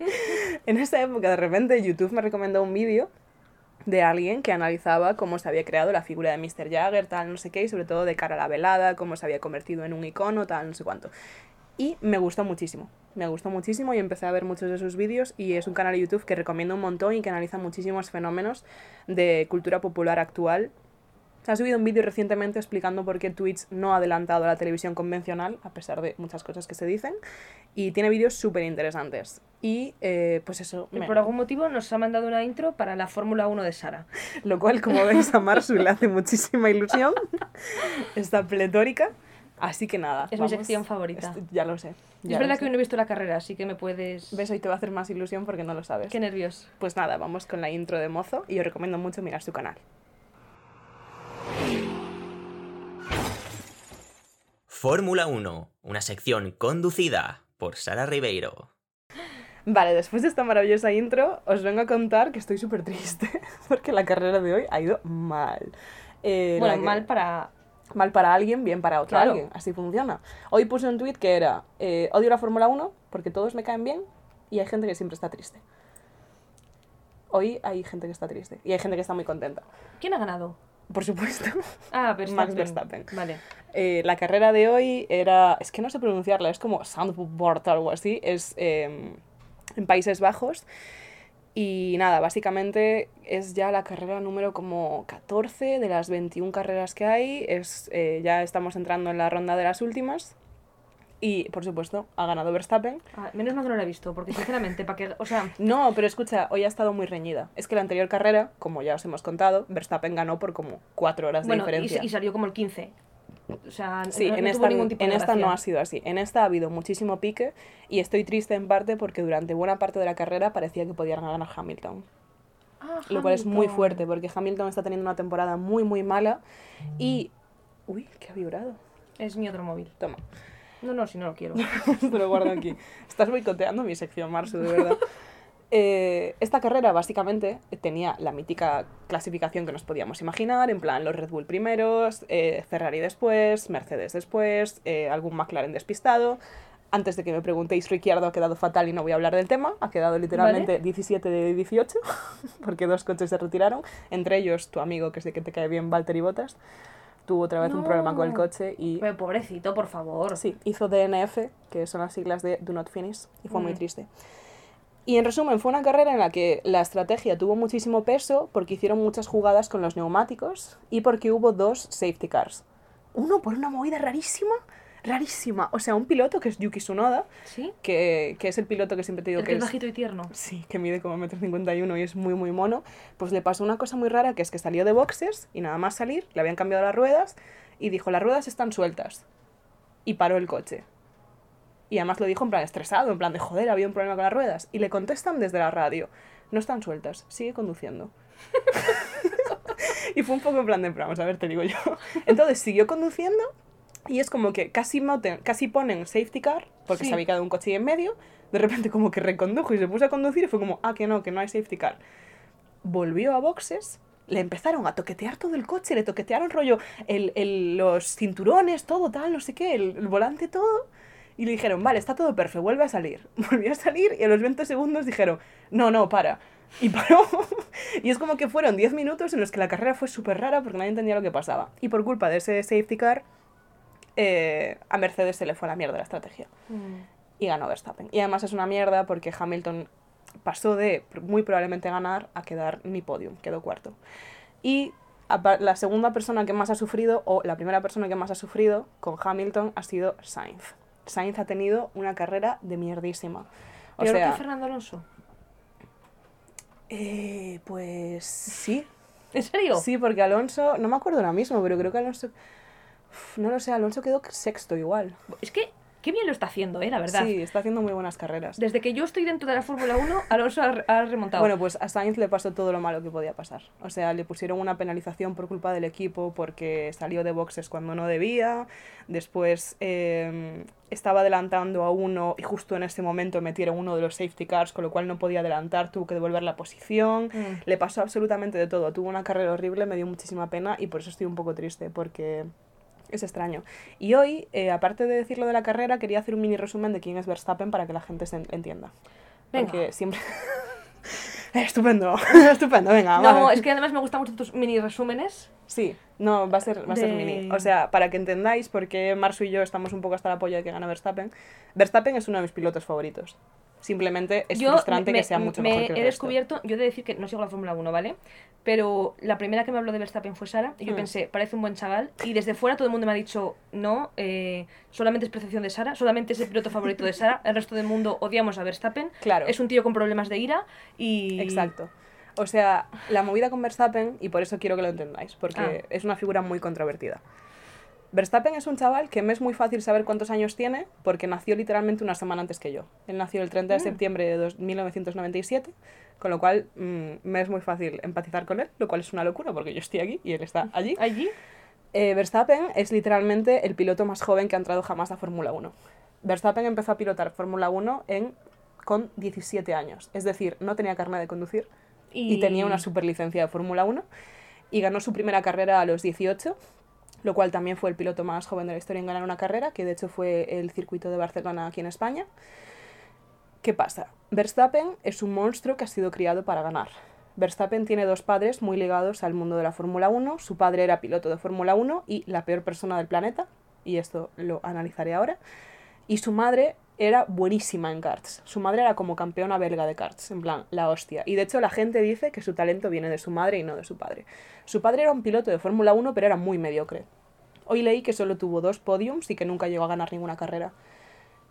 en esa época, de repente, YouTube me recomendó un vídeo de alguien que analizaba cómo se había creado la figura de Mr. Jagger, tal, no sé qué, y sobre todo de cara a la velada, cómo se había convertido en un icono, tal, no sé cuánto. Y me gustó muchísimo, me gustó muchísimo y empecé a ver muchos de sus vídeos y es un canal de YouTube que recomiendo un montón y que analiza muchísimos fenómenos de cultura popular actual. Ha subido un vídeo recientemente explicando por qué Twitch no ha adelantado a la televisión convencional, a pesar de muchas cosas que se dicen, y tiene vídeos súper interesantes. Y eh, pues eso, Y me- por algún motivo nos ha mandado una intro para la Fórmula 1 de Sara. lo cual, como veis, a Marsu le hace muchísima ilusión. Está pletórica. Así que nada. Es mi sección favorita. Ya lo sé. ya es verdad que hoy no he visto la carrera, así que me puedes... ¿Ves? Hoy te va a hacer más ilusión porque no lo sabes. Qué nervios. Pues nada, vamos con la intro de Mozo y os recomiendo mucho mirar su canal. Fórmula 1, una sección conducida por Sara Ribeiro. Vale, después de esta maravillosa intro, os vengo a contar que estoy súper triste porque la carrera de hoy ha ido mal. Eh, Bueno, que- mal para... mal para alguien, bien para otro Claro. alguien. Así funciona. Hoy puse un tweet que era, eh, odio la Fórmula 1 porque todos me caen bien y hay gente que siempre está triste. Hoy hay gente que está triste y hay gente que está muy contenta. ¿Quién ha ganado? Por supuesto. Ah, Verstappen. Max Verstappen. Vale. Eh, la carrera de hoy era, es que no sé pronunciarla, es como Zandvoort o algo así, es eh, en Países Bajos. Y nada, básicamente es ya la carrera número como 14 de las 21 carreras que hay. Es, eh, ya estamos entrando en la ronda de las últimas. Y, por supuesto, ha ganado Verstappen. Ah, menos mal que no la he visto, porque sinceramente, para que... O sea, No, pero escucha, hoy ha estado muy reñida. Es que la anterior carrera, como ya os hemos contado, Verstappen ganó por como 4 horas de bueno, y, diferencia. y salió como el 15. O sea, Sí, no, en, no esta, en de esta no ha sido así. En esta ha habido muchísimo pique y estoy triste en parte porque durante buena parte de la carrera parecía que podían ganar Hamilton. Ah, Lo cual es muy Hamilton. fuerte porque Hamilton está teniendo una temporada muy, muy mala y... Uy, que ha vibrado. Es mi otro móvil. Toma, No, no, si no lo quiero. te lo guardo aquí. Estás boicoteando mi sección, Marsu, de verdad. Eh, esta carrera básicamente tenía la mítica clasificación que nos podíamos imaginar, en plan los Red Bull primeros, eh, Ferrari después, Mercedes después, eh, algún McLaren despistado. Antes de que me preguntéis, Ricciardo ha quedado fatal y no voy a hablar del tema. Ha quedado literalmente 17 de 18, porque dos coches se retiraron. Entre ellos, tu amigo, que sé que te cae bien, Valtteri Bottas, tuvo otra vez un problema con el No. coche y Pero pobrecito, por favor. Sí, hizo DNF, que son las siglas de Do Not Finish, y fue muy Mm. triste. Y en resumen, fue una carrera en la que la estrategia tuvo muchísimo peso porque hicieron muchas jugadas con los neumáticos y porque hubo dos safety cars. Uno por una movida rarísima, rarísima. O sea, un piloto que es Yuki Tsunoda, ¿Sí? que, que es el piloto que siempre te digo El que que es bajito y tierno. Sí, que mide como metro cincuenta y uno y es muy muy mono. Pues le pasó una cosa muy rara que es que salió de boxes y nada más salir le habían cambiado las ruedas y dijo las ruedas están sueltas y paró el coche. Y además lo dijo en plan estresado, en plan de joder, había un problema con las ruedas. Y le contestan desde la radio, no están sueltas, sigue conduciendo. y fue un poco en plan de, vamos a ver, te digo yo. Entonces siguió conduciendo y es como que casi, moten- casi ponen safety car, porque Sí. se había quedado un coche ahí en medio, de repente como que recondujo y se puso a conducir y fue como, ah, que no, que no hay safety car. Volvió a boxes, le empezaron a toquetear todo el coche, le toquetearon rollo el, el- los cinturones, todo tal, no sé qué, el, el volante, todo. Y le dijeron, vale, está todo perfecto, vuelve a salir. Volvió a salir y a los 20 segundos dijeron, no, no, para. Y paró. y es como que fueron 10 minutos en los que la carrera fue súper rara porque nadie entendía lo que pasaba. Y por culpa de ese safety car, eh, a Mercedes se le fue a la mierda la estrategia Mm. y ganó Verstappen. Y además es una mierda porque Hamilton pasó de muy probablemente ganar a quedar ni podium, quedó cuarto. Y la segunda persona que más ha sufrido, o la primera persona que más ha sufrido con Hamilton ha sido Sainz. Sainz ha tenido una carrera de mierdísima. O ¿Peor sea, que Fernando Alonso? eh, pues sí, ¿En serio? sí, porque Alonso, no me acuerdo ahora mismo, pero creo que Alonso, no lo sé, Alonso quedó sexto igual. Es que, qué bien lo está haciendo, ¿eh? La verdad. Sí, está haciendo muy buenas carreras. Desde que yo estoy dentro de la Fórmula 1, Alonso ha, ha remontado. Bueno, pues a Sainz le pasó todo lo malo que podía pasar. O sea, le pusieron una penalización por culpa del equipo porque salió de boxes cuando no debía. Después eh, estaba adelantando a uno y justo en ese momento metieron uno de los safety cars, con lo cual no podía adelantar, tuvo que devolver la posición. Mm. Le pasó absolutamente de todo. Tuvo una carrera horrible, me dio muchísima pena y por eso estoy un poco triste, porque es extraño. Y hoy, eh, aparte de decir lo de la carrera, quería hacer un mini resumen de quién es Verstappen para que la gente se en- entienda. Venga. Porque siempre... estupendo, estupendo, venga. no, es que además me gustan mucho tus mini resúmenes. Sí, no, va a ser, va a ser mini. O sea, para que entendáis por qué Marsu y yo estamos un poco hasta la polla de que gana Verstappen, Verstappen es uno de mis pilotos favoritos. Simplemente es yo frustrante me- que sea mucho me mejor que el he resto. descubierto, yo he de decir que no sigo la Fórmula 1, ¿vale? Pero la primera que me habló de Verstappen fue Sara, y yo Hmm. pensé, parece un buen chaval, y desde fuera todo el mundo me ha dicho, no, eh, solamente es percepción de Sara, solamente es el piloto favorito de Sara, el resto del mundo odiamos a Verstappen, Claro. es un tío con problemas de ira, y... Exacto. O sea, la movida con Verstappen, y por eso quiero que lo entendáis, porque Ah. es una figura muy controvertida. Verstappen es un chaval que me es muy fácil saber cuántos años tiene, porque nació literalmente una semana antes que yo. Él nació el 30 de Mm. septiembre de dos- 1997, con lo cual mm, me es muy fácil empatizar con él, lo cual es una locura, porque yo estoy aquí y él está allí. Allí, Eh, Verstappen es literalmente el piloto más joven que ha entrado jamás a Fórmula 1. Verstappen empezó a pilotar Fórmula 1 en, con 17 años, es decir, no tenía carnet de conducir y... tenía una superlicencia de Fórmula 1 y ganó su primera carrera a los 18, lo cual también fue el piloto más joven de la historia en ganar una carrera, que de hecho fue el circuito de Barcelona aquí en España. ¿Qué pasa? Verstappen es un monstruo que ha sido criado para ganar. Verstappen tiene dos padres muy ligados al mundo de la Fórmula 1. Su padre era piloto de Fórmula 1 y la peor persona del planeta, y esto lo analizaré ahora. Y su madre era buenísima en karts. Su madre era como campeona belga de karts, en plan, la hostia. Y de hecho la gente dice que su talento viene de su madre y no de su padre. Su padre era un piloto de Fórmula 1, pero era muy mediocre. Hoy leí que solo tuvo dos podiums y que nunca llegó a ganar ninguna carrera.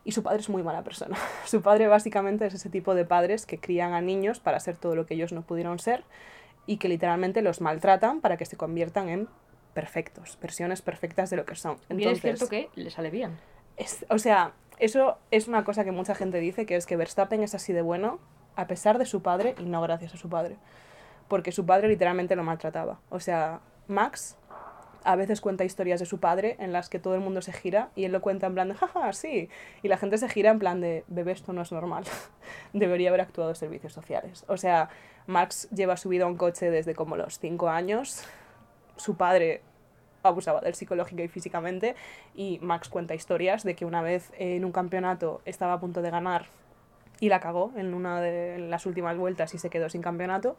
Y su padre es muy mala persona. Su padre básicamente es ese tipo de padres que crían a niños para ser todo lo que ellos no pudieron ser y que literalmente los maltratan para que se conviertan en perfectos, versiones perfectas de lo que son. Bien es Entonces, cierto que le sale bien. es- o sea, eso es una cosa que mucha gente dice, que es que Verstappen es así de bueno a pesar de su padre y no gracias a su padre. Porque su padre literalmente lo maltrataba. O sea, Max a veces cuenta historias de su padre en las que todo el mundo se gira y él lo cuenta en plan de, jaja, sí. Y la gente se gira en plan de, bebé, esto no es normal. Debería haber actuado servicios sociales. O sea, Max lleva subido a un coche desde como los 5 años. Su padre abusaba de él psicológica y físicamente y Max cuenta historias de que una vez en un campeonato estaba a punto de ganar y la cagó en una de las últimas vueltas y se quedó sin campeonato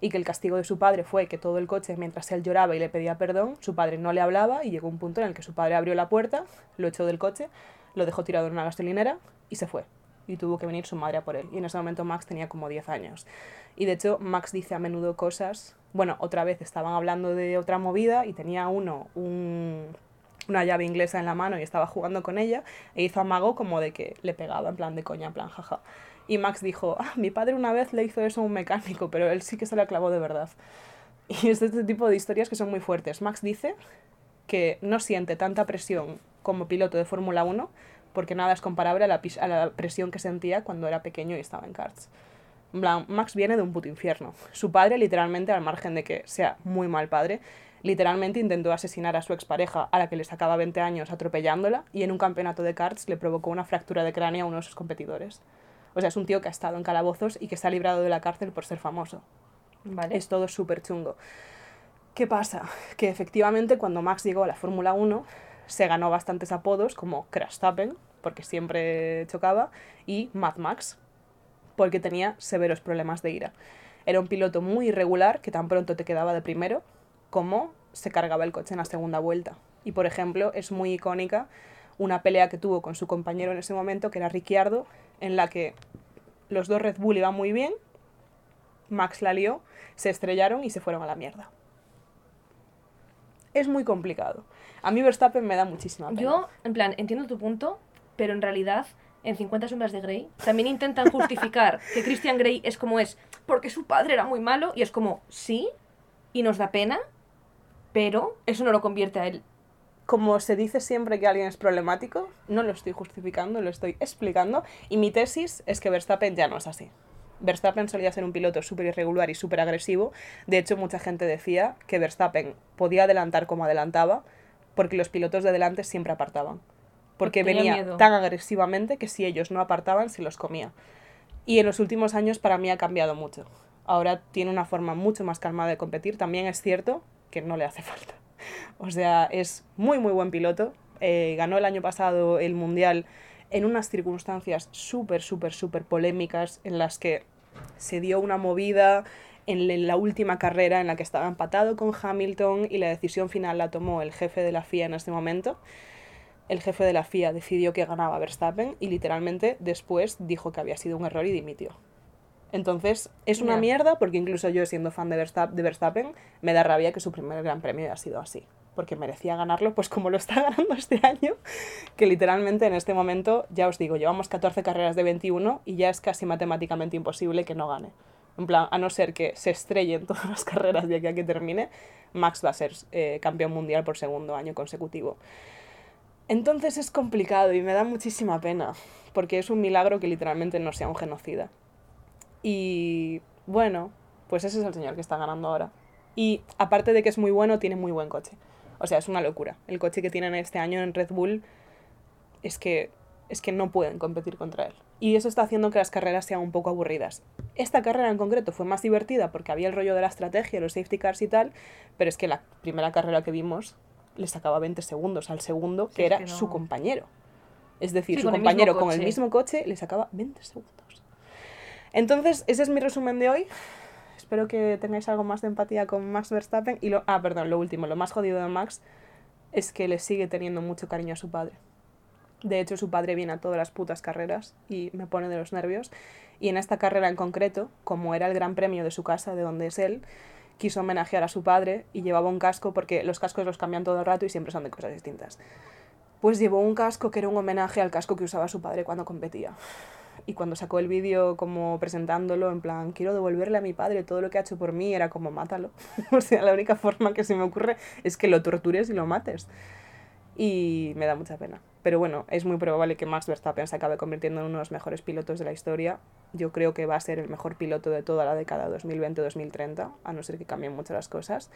y que el castigo de su padre fue que todo el coche mientras él lloraba y le pedía perdón, su padre no le hablaba y llegó un punto en el que su padre abrió la puerta, lo echó del coche, lo dejó tirado en una gasolinera y se fue. Y tuvo que venir su madre a por él. Y en ese momento Max tenía como 10 años. Y de hecho Max dice a menudo cosas, bueno, otra vez estaban hablando de otra movida y tenía uno un, una llave inglesa en la mano y estaba jugando con ella e hizo amago como de que le pegaba en plan de coña, en plan jaja. Y Max dijo, ah, mi padre una vez le hizo eso a un mecánico, pero él sí que se la clavó de verdad. Y es este tipo de historias que son muy fuertes. Max dice que no siente tanta presión como piloto de Fórmula 1 porque nada es comparable a la, a la presión que sentía cuando era pequeño y estaba en karts. Max viene de un puto infierno. Su padre, literalmente, al margen de que sea muy mal padre, literalmente intentó asesinar a su expareja, a la que le sacaba 20 años, atropellándola, y en un campeonato de karts le provocó una fractura de cráneo a uno de sus competidores. O sea, es un tío que ha estado en calabozos y que se ha librado de la cárcel por ser famoso. Vale. Es todo súper chungo. ¿Qué pasa? Que efectivamente cuando Max llegó a la Fórmula 1 se ganó bastantes apodos como Crashtappen, porque siempre chocaba, y Mad Max, porque tenía severos problemas de ira. Era un piloto muy irregular que tan pronto te quedaba de primero como se cargaba el coche en la segunda vuelta. Y por ejemplo, es muy icónica una pelea que tuvo con su compañero en ese momento, que era Ricciardo, en la que los dos Red Bull iban muy bien, Max la lió, se estrellaron y se fueron a la mierda. Es muy complicado. A mí Verstappen me da muchísima pena. Yo, en plan, entiendo tu punto, pero en realidad, en 50 sombras de Grey, también intentan justificar que Christian Grey es como es, porque su padre era muy malo, y es como, sí, y nos da pena, pero eso no lo convierte a él. Como se dice siempre que alguien es problemático, no lo estoy justificando, lo estoy explicando. Y mi tesis es que Verstappen ya no es así. Verstappen solía ser un piloto súper irregular y súper agresivo. De hecho, mucha gente decía que Verstappen podía adelantar como adelantaba porque los pilotos de delante siempre apartaban. Porque Tenía venía miedo. tan agresivamente que si ellos no apartaban, se los comía. Y en los últimos años para mí ha cambiado mucho. Ahora tiene una forma mucho más calmada de competir. También es cierto que no le hace falta. O sea, es muy, muy buen piloto. Eh, ganó el año pasado el Mundial en unas circunstancias súper, súper, súper polémicas en las que se dio una movida en la- en la última carrera en la que estaba empatado con Hamilton y la decisión final la tomó el jefe de la FIA en este momento. El jefe de la FIA decidió que ganaba Verstappen y literalmente después dijo que había sido un error y dimitió. Entonces, es una mierda porque incluso yo siendo fan de Verstappen, de Verstappen, me da rabia que su primer gran premio haya sido así. Porque merecía ganarlo, pues como lo está ganando este año, que literalmente en este momento, ya os digo, llevamos 14 carreras de 21 y ya es casi matemáticamente imposible que no gane. En plan, a no ser que se estrelle en todas las carreras de aquí a que termine, Max va a ser eh, campeón mundial por segundo año consecutivo. Entonces es complicado y me da muchísima pena, porque es un milagro que literalmente no sea un genocida. Y bueno, pues ese es el señor que está ganando ahora. Y aparte de que es muy bueno, tiene muy buen coche. O sea, es una locura. El coche que tienen este año en Red Bull es que, es que no pueden competir contra él. Y eso está haciendo que las carreras sean un poco aburridas. Esta carrera en concreto fue más divertida porque había el rollo de la estrategia, los safety cars y tal, pero es que la primera carrera que vimos le sacaba 20 segundos al segundo, que Sí, es era que no. su compañero. Es decir, Sí, su con el mismo compañero con el mismo coche le sacaba 20 segundos. Entonces, ese es mi resumen de hoy. Espero que tengáis algo más de empatía con Max Verstappen. Y lo, ah, perdón, lo último, lo más jodido de Max es que le sigue teniendo mucho cariño a su padre. De hecho, su padre viene a todas las putas carreras y me pone de los nervios. Y en esta carrera en concreto, como era el gran premio de su casa, de donde es él, quiso homenajear a su padre y llevaba un casco porque los cascos los cambian todo el rato y siempre son de cosas distintas. Pues llevó un casco que era un homenaje al casco que usaba su padre cuando competía. y cuando sacó el vídeo como presentándolo, en plan, quiero devolverle a mi padre todo lo que ha hecho por mí, era como, mátalo. o sea, la única forma que se me ocurre es que lo tortures y lo mates. Y me da mucha pena. Pero bueno, es muy probable que Max Verstappen se acabe convirtiendo en uno de los mejores pilotos de la historia. Yo creo que va a ser el mejor piloto de toda la década 2020-2030, a no ser que cambien mucho las cosas.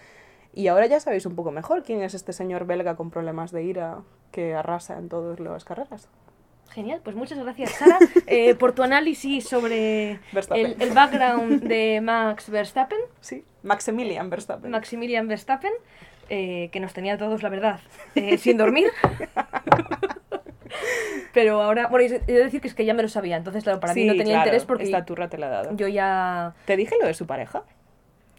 Y ahora ya sabéis un poco mejor quién es este señor belga con problemas de ira que arrasa en todas las carreras. Genial, pues muchas gracias Sara eh, por tu análisis sobre el, el background de Max Verstappen, Sí, Maximilian Verstappen. Maximilian Verstappen, eh, que nos tenía todos, la verdad, eh, sin dormir. Pero ahora, bueno, he de decir que es que ya me lo sabía, entonces claro, para mí no tenía claro, interés porque Esta turra te la he dado. yo ya... ¿Te dije lo de su pareja?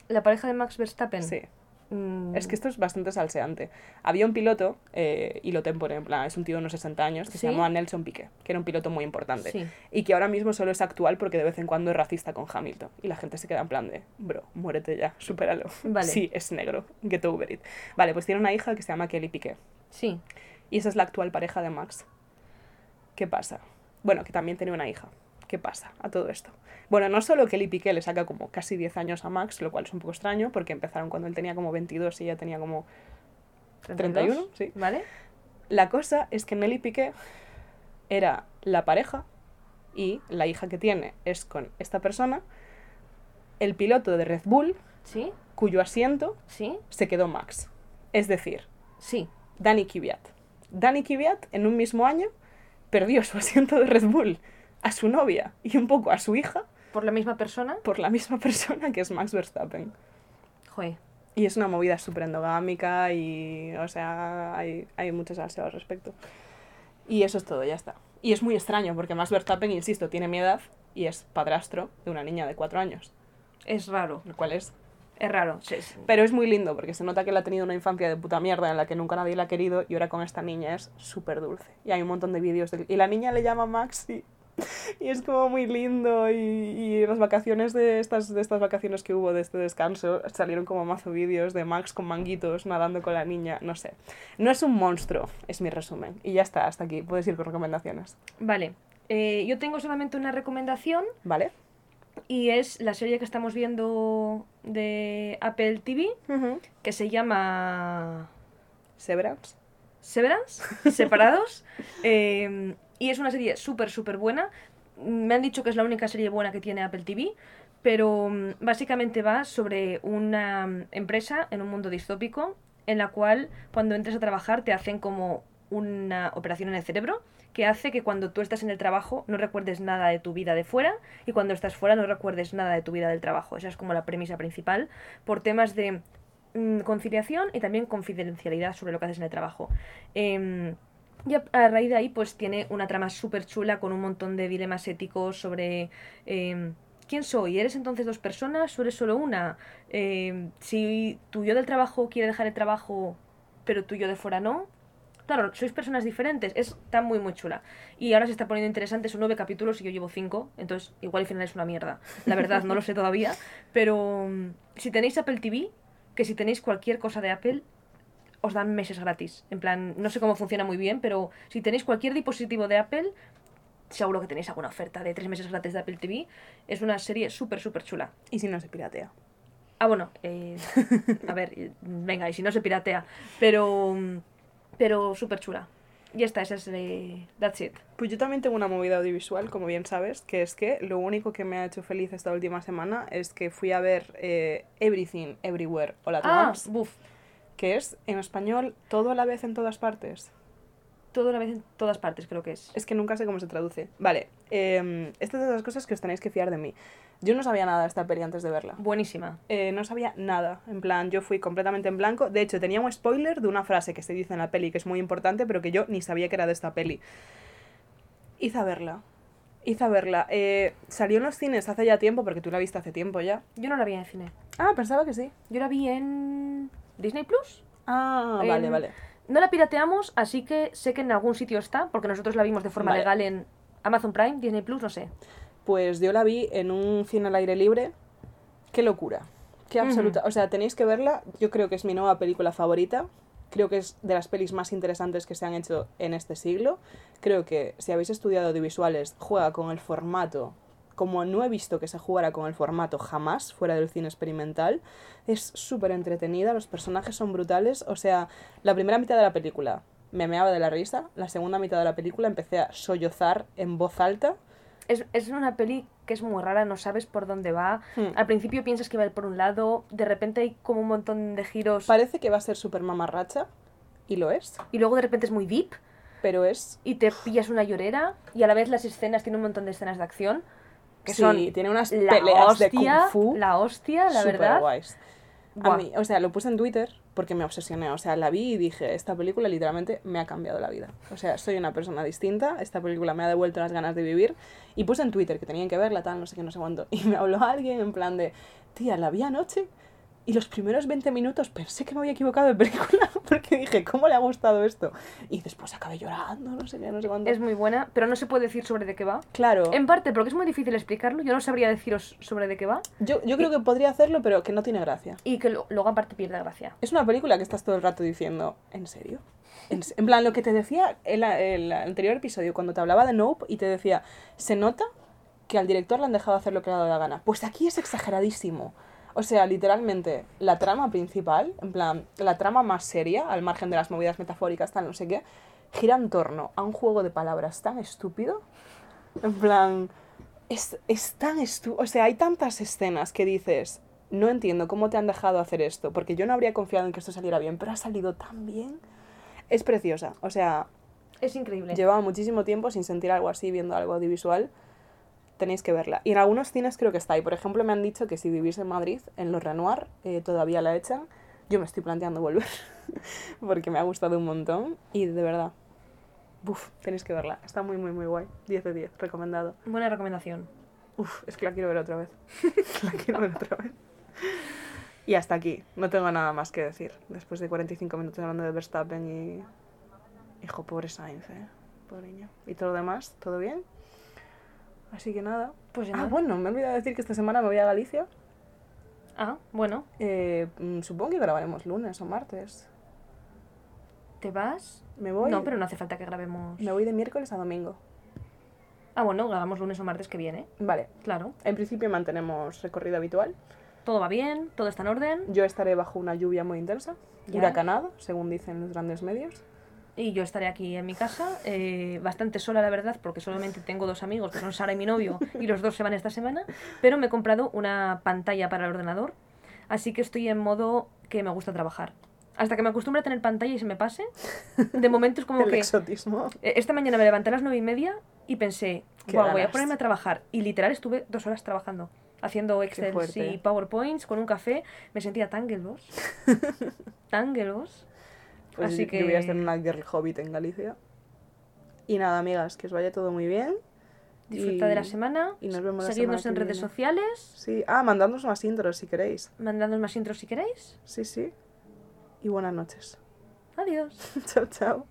La pareja de Max Verstappen... Sí. Mm, Es que esto es bastante salseante. Había un piloto, eh, y lo tempore, en plan, es un tío de unos 60 años, que ¿Sí? se llamaba Nelson Piquet, que era un piloto muy importante. Sí. Y que ahora mismo solo es actual porque de vez en cuando es racista con Hamilton. Y la gente se queda en plan de, bro, muérete ya, supéralo. Vale. Sí, es negro, get over it. Vale, pues tiene una hija que se llama Kelly Piquet. Sí, Y esa es la actual pareja de Max. ¿Qué pasa? Bueno, que también tiene una hija. ¿Qué pasa a todo esto? Bueno, no solo que Kelly Piqué le saca como casi 10 años a Max, lo cual es un poco extraño, porque empezaron cuando él tenía como 22 y ella tenía como 31, sí. ¿Vale? La cosa es que Nelly Piqué era la pareja y la hija que tiene es con esta persona, el piloto de Red Bull, Sí, cuyo asiento sí, se quedó Max. Es decir, sí. Dani Kvyat. Dani Kvyat en un mismo año perdió su asiento de Red Bull a su novia y un poco a su hija ¿Por la misma persona? por la misma persona que es Max Verstappen. Joder. Y es una movida súper endogámica y, o sea, hay, hay mucho salseo al respecto. Y eso es todo, ya está. Y es muy extraño porque Max Verstappen, insisto, tiene mi edad y es padrastro de una niña de cuatro años, Es raro, lo cual es es raro. sí, sí. Pero es muy lindo porque se nota que él ha tenido una infancia de puta mierda en la que nunca nadie la ha querido y ahora con esta niña es súper dulce. Y hay un montón de vídeos de... Y la niña le llama Max y, es como muy lindo y, y las vacaciones de estas, de estas vacaciones que hubo de este descanso salieron como mazo vídeos de Max con manguitos nadando con la niña, no sé. No es un monstruo, es mi resumen. Y ya está, hasta aquí. Puedes ir con recomendaciones. Vale. eh, yo tengo solamente una recomendación ¿Vale? y es la serie que estamos viendo de Apple TV que se llama Severance. Severance, Separados. eh, y es una serie súper, súper buena. Me han dicho que es la única serie buena que tiene Apple TV, pero mm, básicamente va sobre una mm, empresa en un mundo distópico en la cual cuando entres a trabajar te hacen como una operación en el cerebro que hace que cuando tú estás en el trabajo no recuerdes nada de tu vida de fuera y cuando estás fuera no recuerdes nada de tu vida del trabajo. Esa es como la premisa principal por temas de mm, conciliación y también confidencialidad sobre lo que haces en el trabajo. Em, y a, raíz de ahí, pues tiene una trama súper chula con un montón de dilemas éticos sobre em, quién soy. ¿Eres entonces dos personas o eres solo una? Em, si tu yo del trabajo quiere dejar el trabajo, pero tu yo de fuera no. Claro, sois personas diferentes. Está muy, muy chula. Y ahora se está poniendo interesante. Son nueve capítulos y yo llevo cinco. Entonces, igual el final es una mierda. La verdad, no lo sé todavía. Pero mm, si tenéis Apple TV, que si tenéis cualquier cosa de Apple, os dan meses gratis. En plan, no sé cómo funciona muy bien, pero si tenéis cualquier dispositivo de Apple, seguro que tenéis alguna oferta de tres meses gratis de Apple TV. Es una serie súper, súper chula. Y si no se piratea. Ah, bueno, eh, a ver, eh, venga, y si no se piratea. Pero, pero súper chula. Y esta, esa es eh, That's it. Pues yo también tengo una movida audiovisual, como bien sabes, que es que lo único que me ha hecho feliz esta última semana es que fui a ver eh, Everything, Everywhere, All at Ah, Once, buf. Que es en español todo a la vez en todas partes. Todo a la vez en todas partes, creo que es. Es que nunca sé cómo se traduce. Vale, eh, estas son las cosas que os tenéis que fiar de mí. Yo no sabía nada de esta peli antes de verla. Buenísima. Eh, no sabía nada. En plan, yo fui completamente en blanco. De hecho, tenía un spoiler de una frase que se dice en la peli que es muy importante, pero que yo ni sabía que era de esta peli. Hice a verla. Hice a verla. Eh, salió en los cines hace ya tiempo, porque tú la viste hace tiempo ya. Yo no la vi en cine. Ah, pensaba que sí. Yo la vi en Disney Plus. Ah, vale, vale. No la pirateamos, así que sé que en algún sitio está, porque nosotros la vimos de forma Vale. legal en Amazon Prime, Disney Plus, no sé. Pues yo la vi en un cine al aire libre. Qué locura. Qué absoluta. O sea, tenéis que verla. Yo creo que es mi nueva película favorita. creo que es de las pelis más interesantes que se han hecho en este siglo. Creo que si habéis estudiado audiovisuales, juega con el formato como no he visto que se jugara con el formato jamás fuera del cine experimental. Es súper entretenida, los personajes son brutales. O sea, la primera mitad de la película me meaba de la risa, la segunda mitad de la película empecé a sollozar en voz alta. Es, es una peli que es muy rara, no sabes por dónde va. Hmm. Al principio piensas que va a ir por un lado, de repente hay como un montón de giros Parece que va a ser súper mamarracha, y lo es, y luego de repente es muy deep pero es y te pillas una llorera y a la vez las escenas tienen un montón de escenas de acción que sí, son tiene unas la peleas hostia, de kung fu la hostia, la verdad. guays. A mí, o sea, lo puse en Twitter porque me obsesioné. O sea, la vi y dije, esta película literalmente me ha cambiado la vida. O sea, soy una persona distinta, esta película me ha devuelto las ganas de vivir. Y puse en Twitter que tenían que verla, tal, no sé qué, no sé cuánto. Y me habló alguien en plan de, tía, la vi anoche y los primeros 20 minutos pensé que me había equivocado de película porque dije, ¿cómo le ha gustado esto? Y después acabé llorando, no sé qué, no sé cuánto. Es muy buena, pero no se puede decir sobre de qué va. Claro, En parte porque es muy difícil explicarlo, yo no sabría deciros sobre de qué va yo, yo creo que podría hacerlo, pero que no tiene gracia. y que lo- luego aparte pierde gracia. Es una película que estás todo el rato diciendo, ¿en serio? En, en plan, lo que te decía el, el anterior episodio, cuando te hablaba de Nope y te decía, se nota que al director le han dejado hacer lo que le ha dado la gana. Pues aquí es exageradísimo. O sea, literalmente, la trama principal, en plan, la trama más seria, al margen de las movidas metafóricas, tal, no sé qué, gira en torno a un juego de palabras tan estúpido. En plan, es, es tan estúpido. O sea, hay tantas escenas que dices, no entiendo cómo te han dejado hacer esto, porque yo no habría confiado en que esto saliera bien, pero ha salido tan bien. Es preciosa. O sea, Es increíble. llevaba muchísimo tiempo sin sentir algo así, viendo algo audiovisual. Tenéis que verla. Y en algunos cines creo que está. Y por ejemplo, me han dicho que si vivís en Madrid, en los Renoir, eh, todavía la echan. Yo me estoy planteando volver. porque me ha gustado un montón. Y de verdad, Uf, tenéis que verla. Está muy, muy, muy guay. 10 de 10, recomendado. Buena recomendación. Uf, es que la quiero ver otra vez. la quiero ver otra vez. Y hasta aquí. No tengo nada más que decir. Después de 45 minutos hablando de Verstappen y... Hijo, pobre Sainz, eh. Pobre niño. Y todo lo demás, ¿todo bien? Así que nada. Pues Ah, nada. bueno, me he olvidado decir que esta semana me voy a Galicia. Ah, bueno. Eh, mm, supongo que grabaremos lunes o martes. ¿Te vas? Me voy. No, pero no hace falta que grabemos. Me voy de miércoles a domingo. Ah, bueno, grabamos lunes o martes que viene. Vale. Claro. En principio mantenemos recorrido habitual. Todo va bien, todo está en orden. Yo estaré bajo una lluvia muy intensa, Ya. huracanada, según dicen los grandes medios. Y yo estaré aquí en mi casa, eh, bastante sola, la verdad, porque solamente tengo dos amigos, que son Sara y mi novio, y los dos se van esta semana. Pero me he comprado una pantalla para el ordenador, así que estoy en modo que me gusta trabajar. Hasta que me acostumbre a tener pantalla y se me pase, de momento es como El que... exotismo. Eh, Esta mañana me levanté a las nueve y media y pensé, "Guau, voy a ponerme a trabajar. Y literal estuve dos horas trabajando, haciendo Excel y PowerPoints con un café. Me sentía tan gelos. tan. Pues Así que- yo voy a ser una girl hobbit en Galicia. Y nada, amigas, que os vaya todo muy bien. Disfruta Y- de la semana. y nos vemos Seguidnos semana en redes viene. sociales. Sí, ah, mandadnos más intros si queréis. Mandadnos más intros si queréis. Sí, sí. Y buenas noches. Adiós. chao, chao.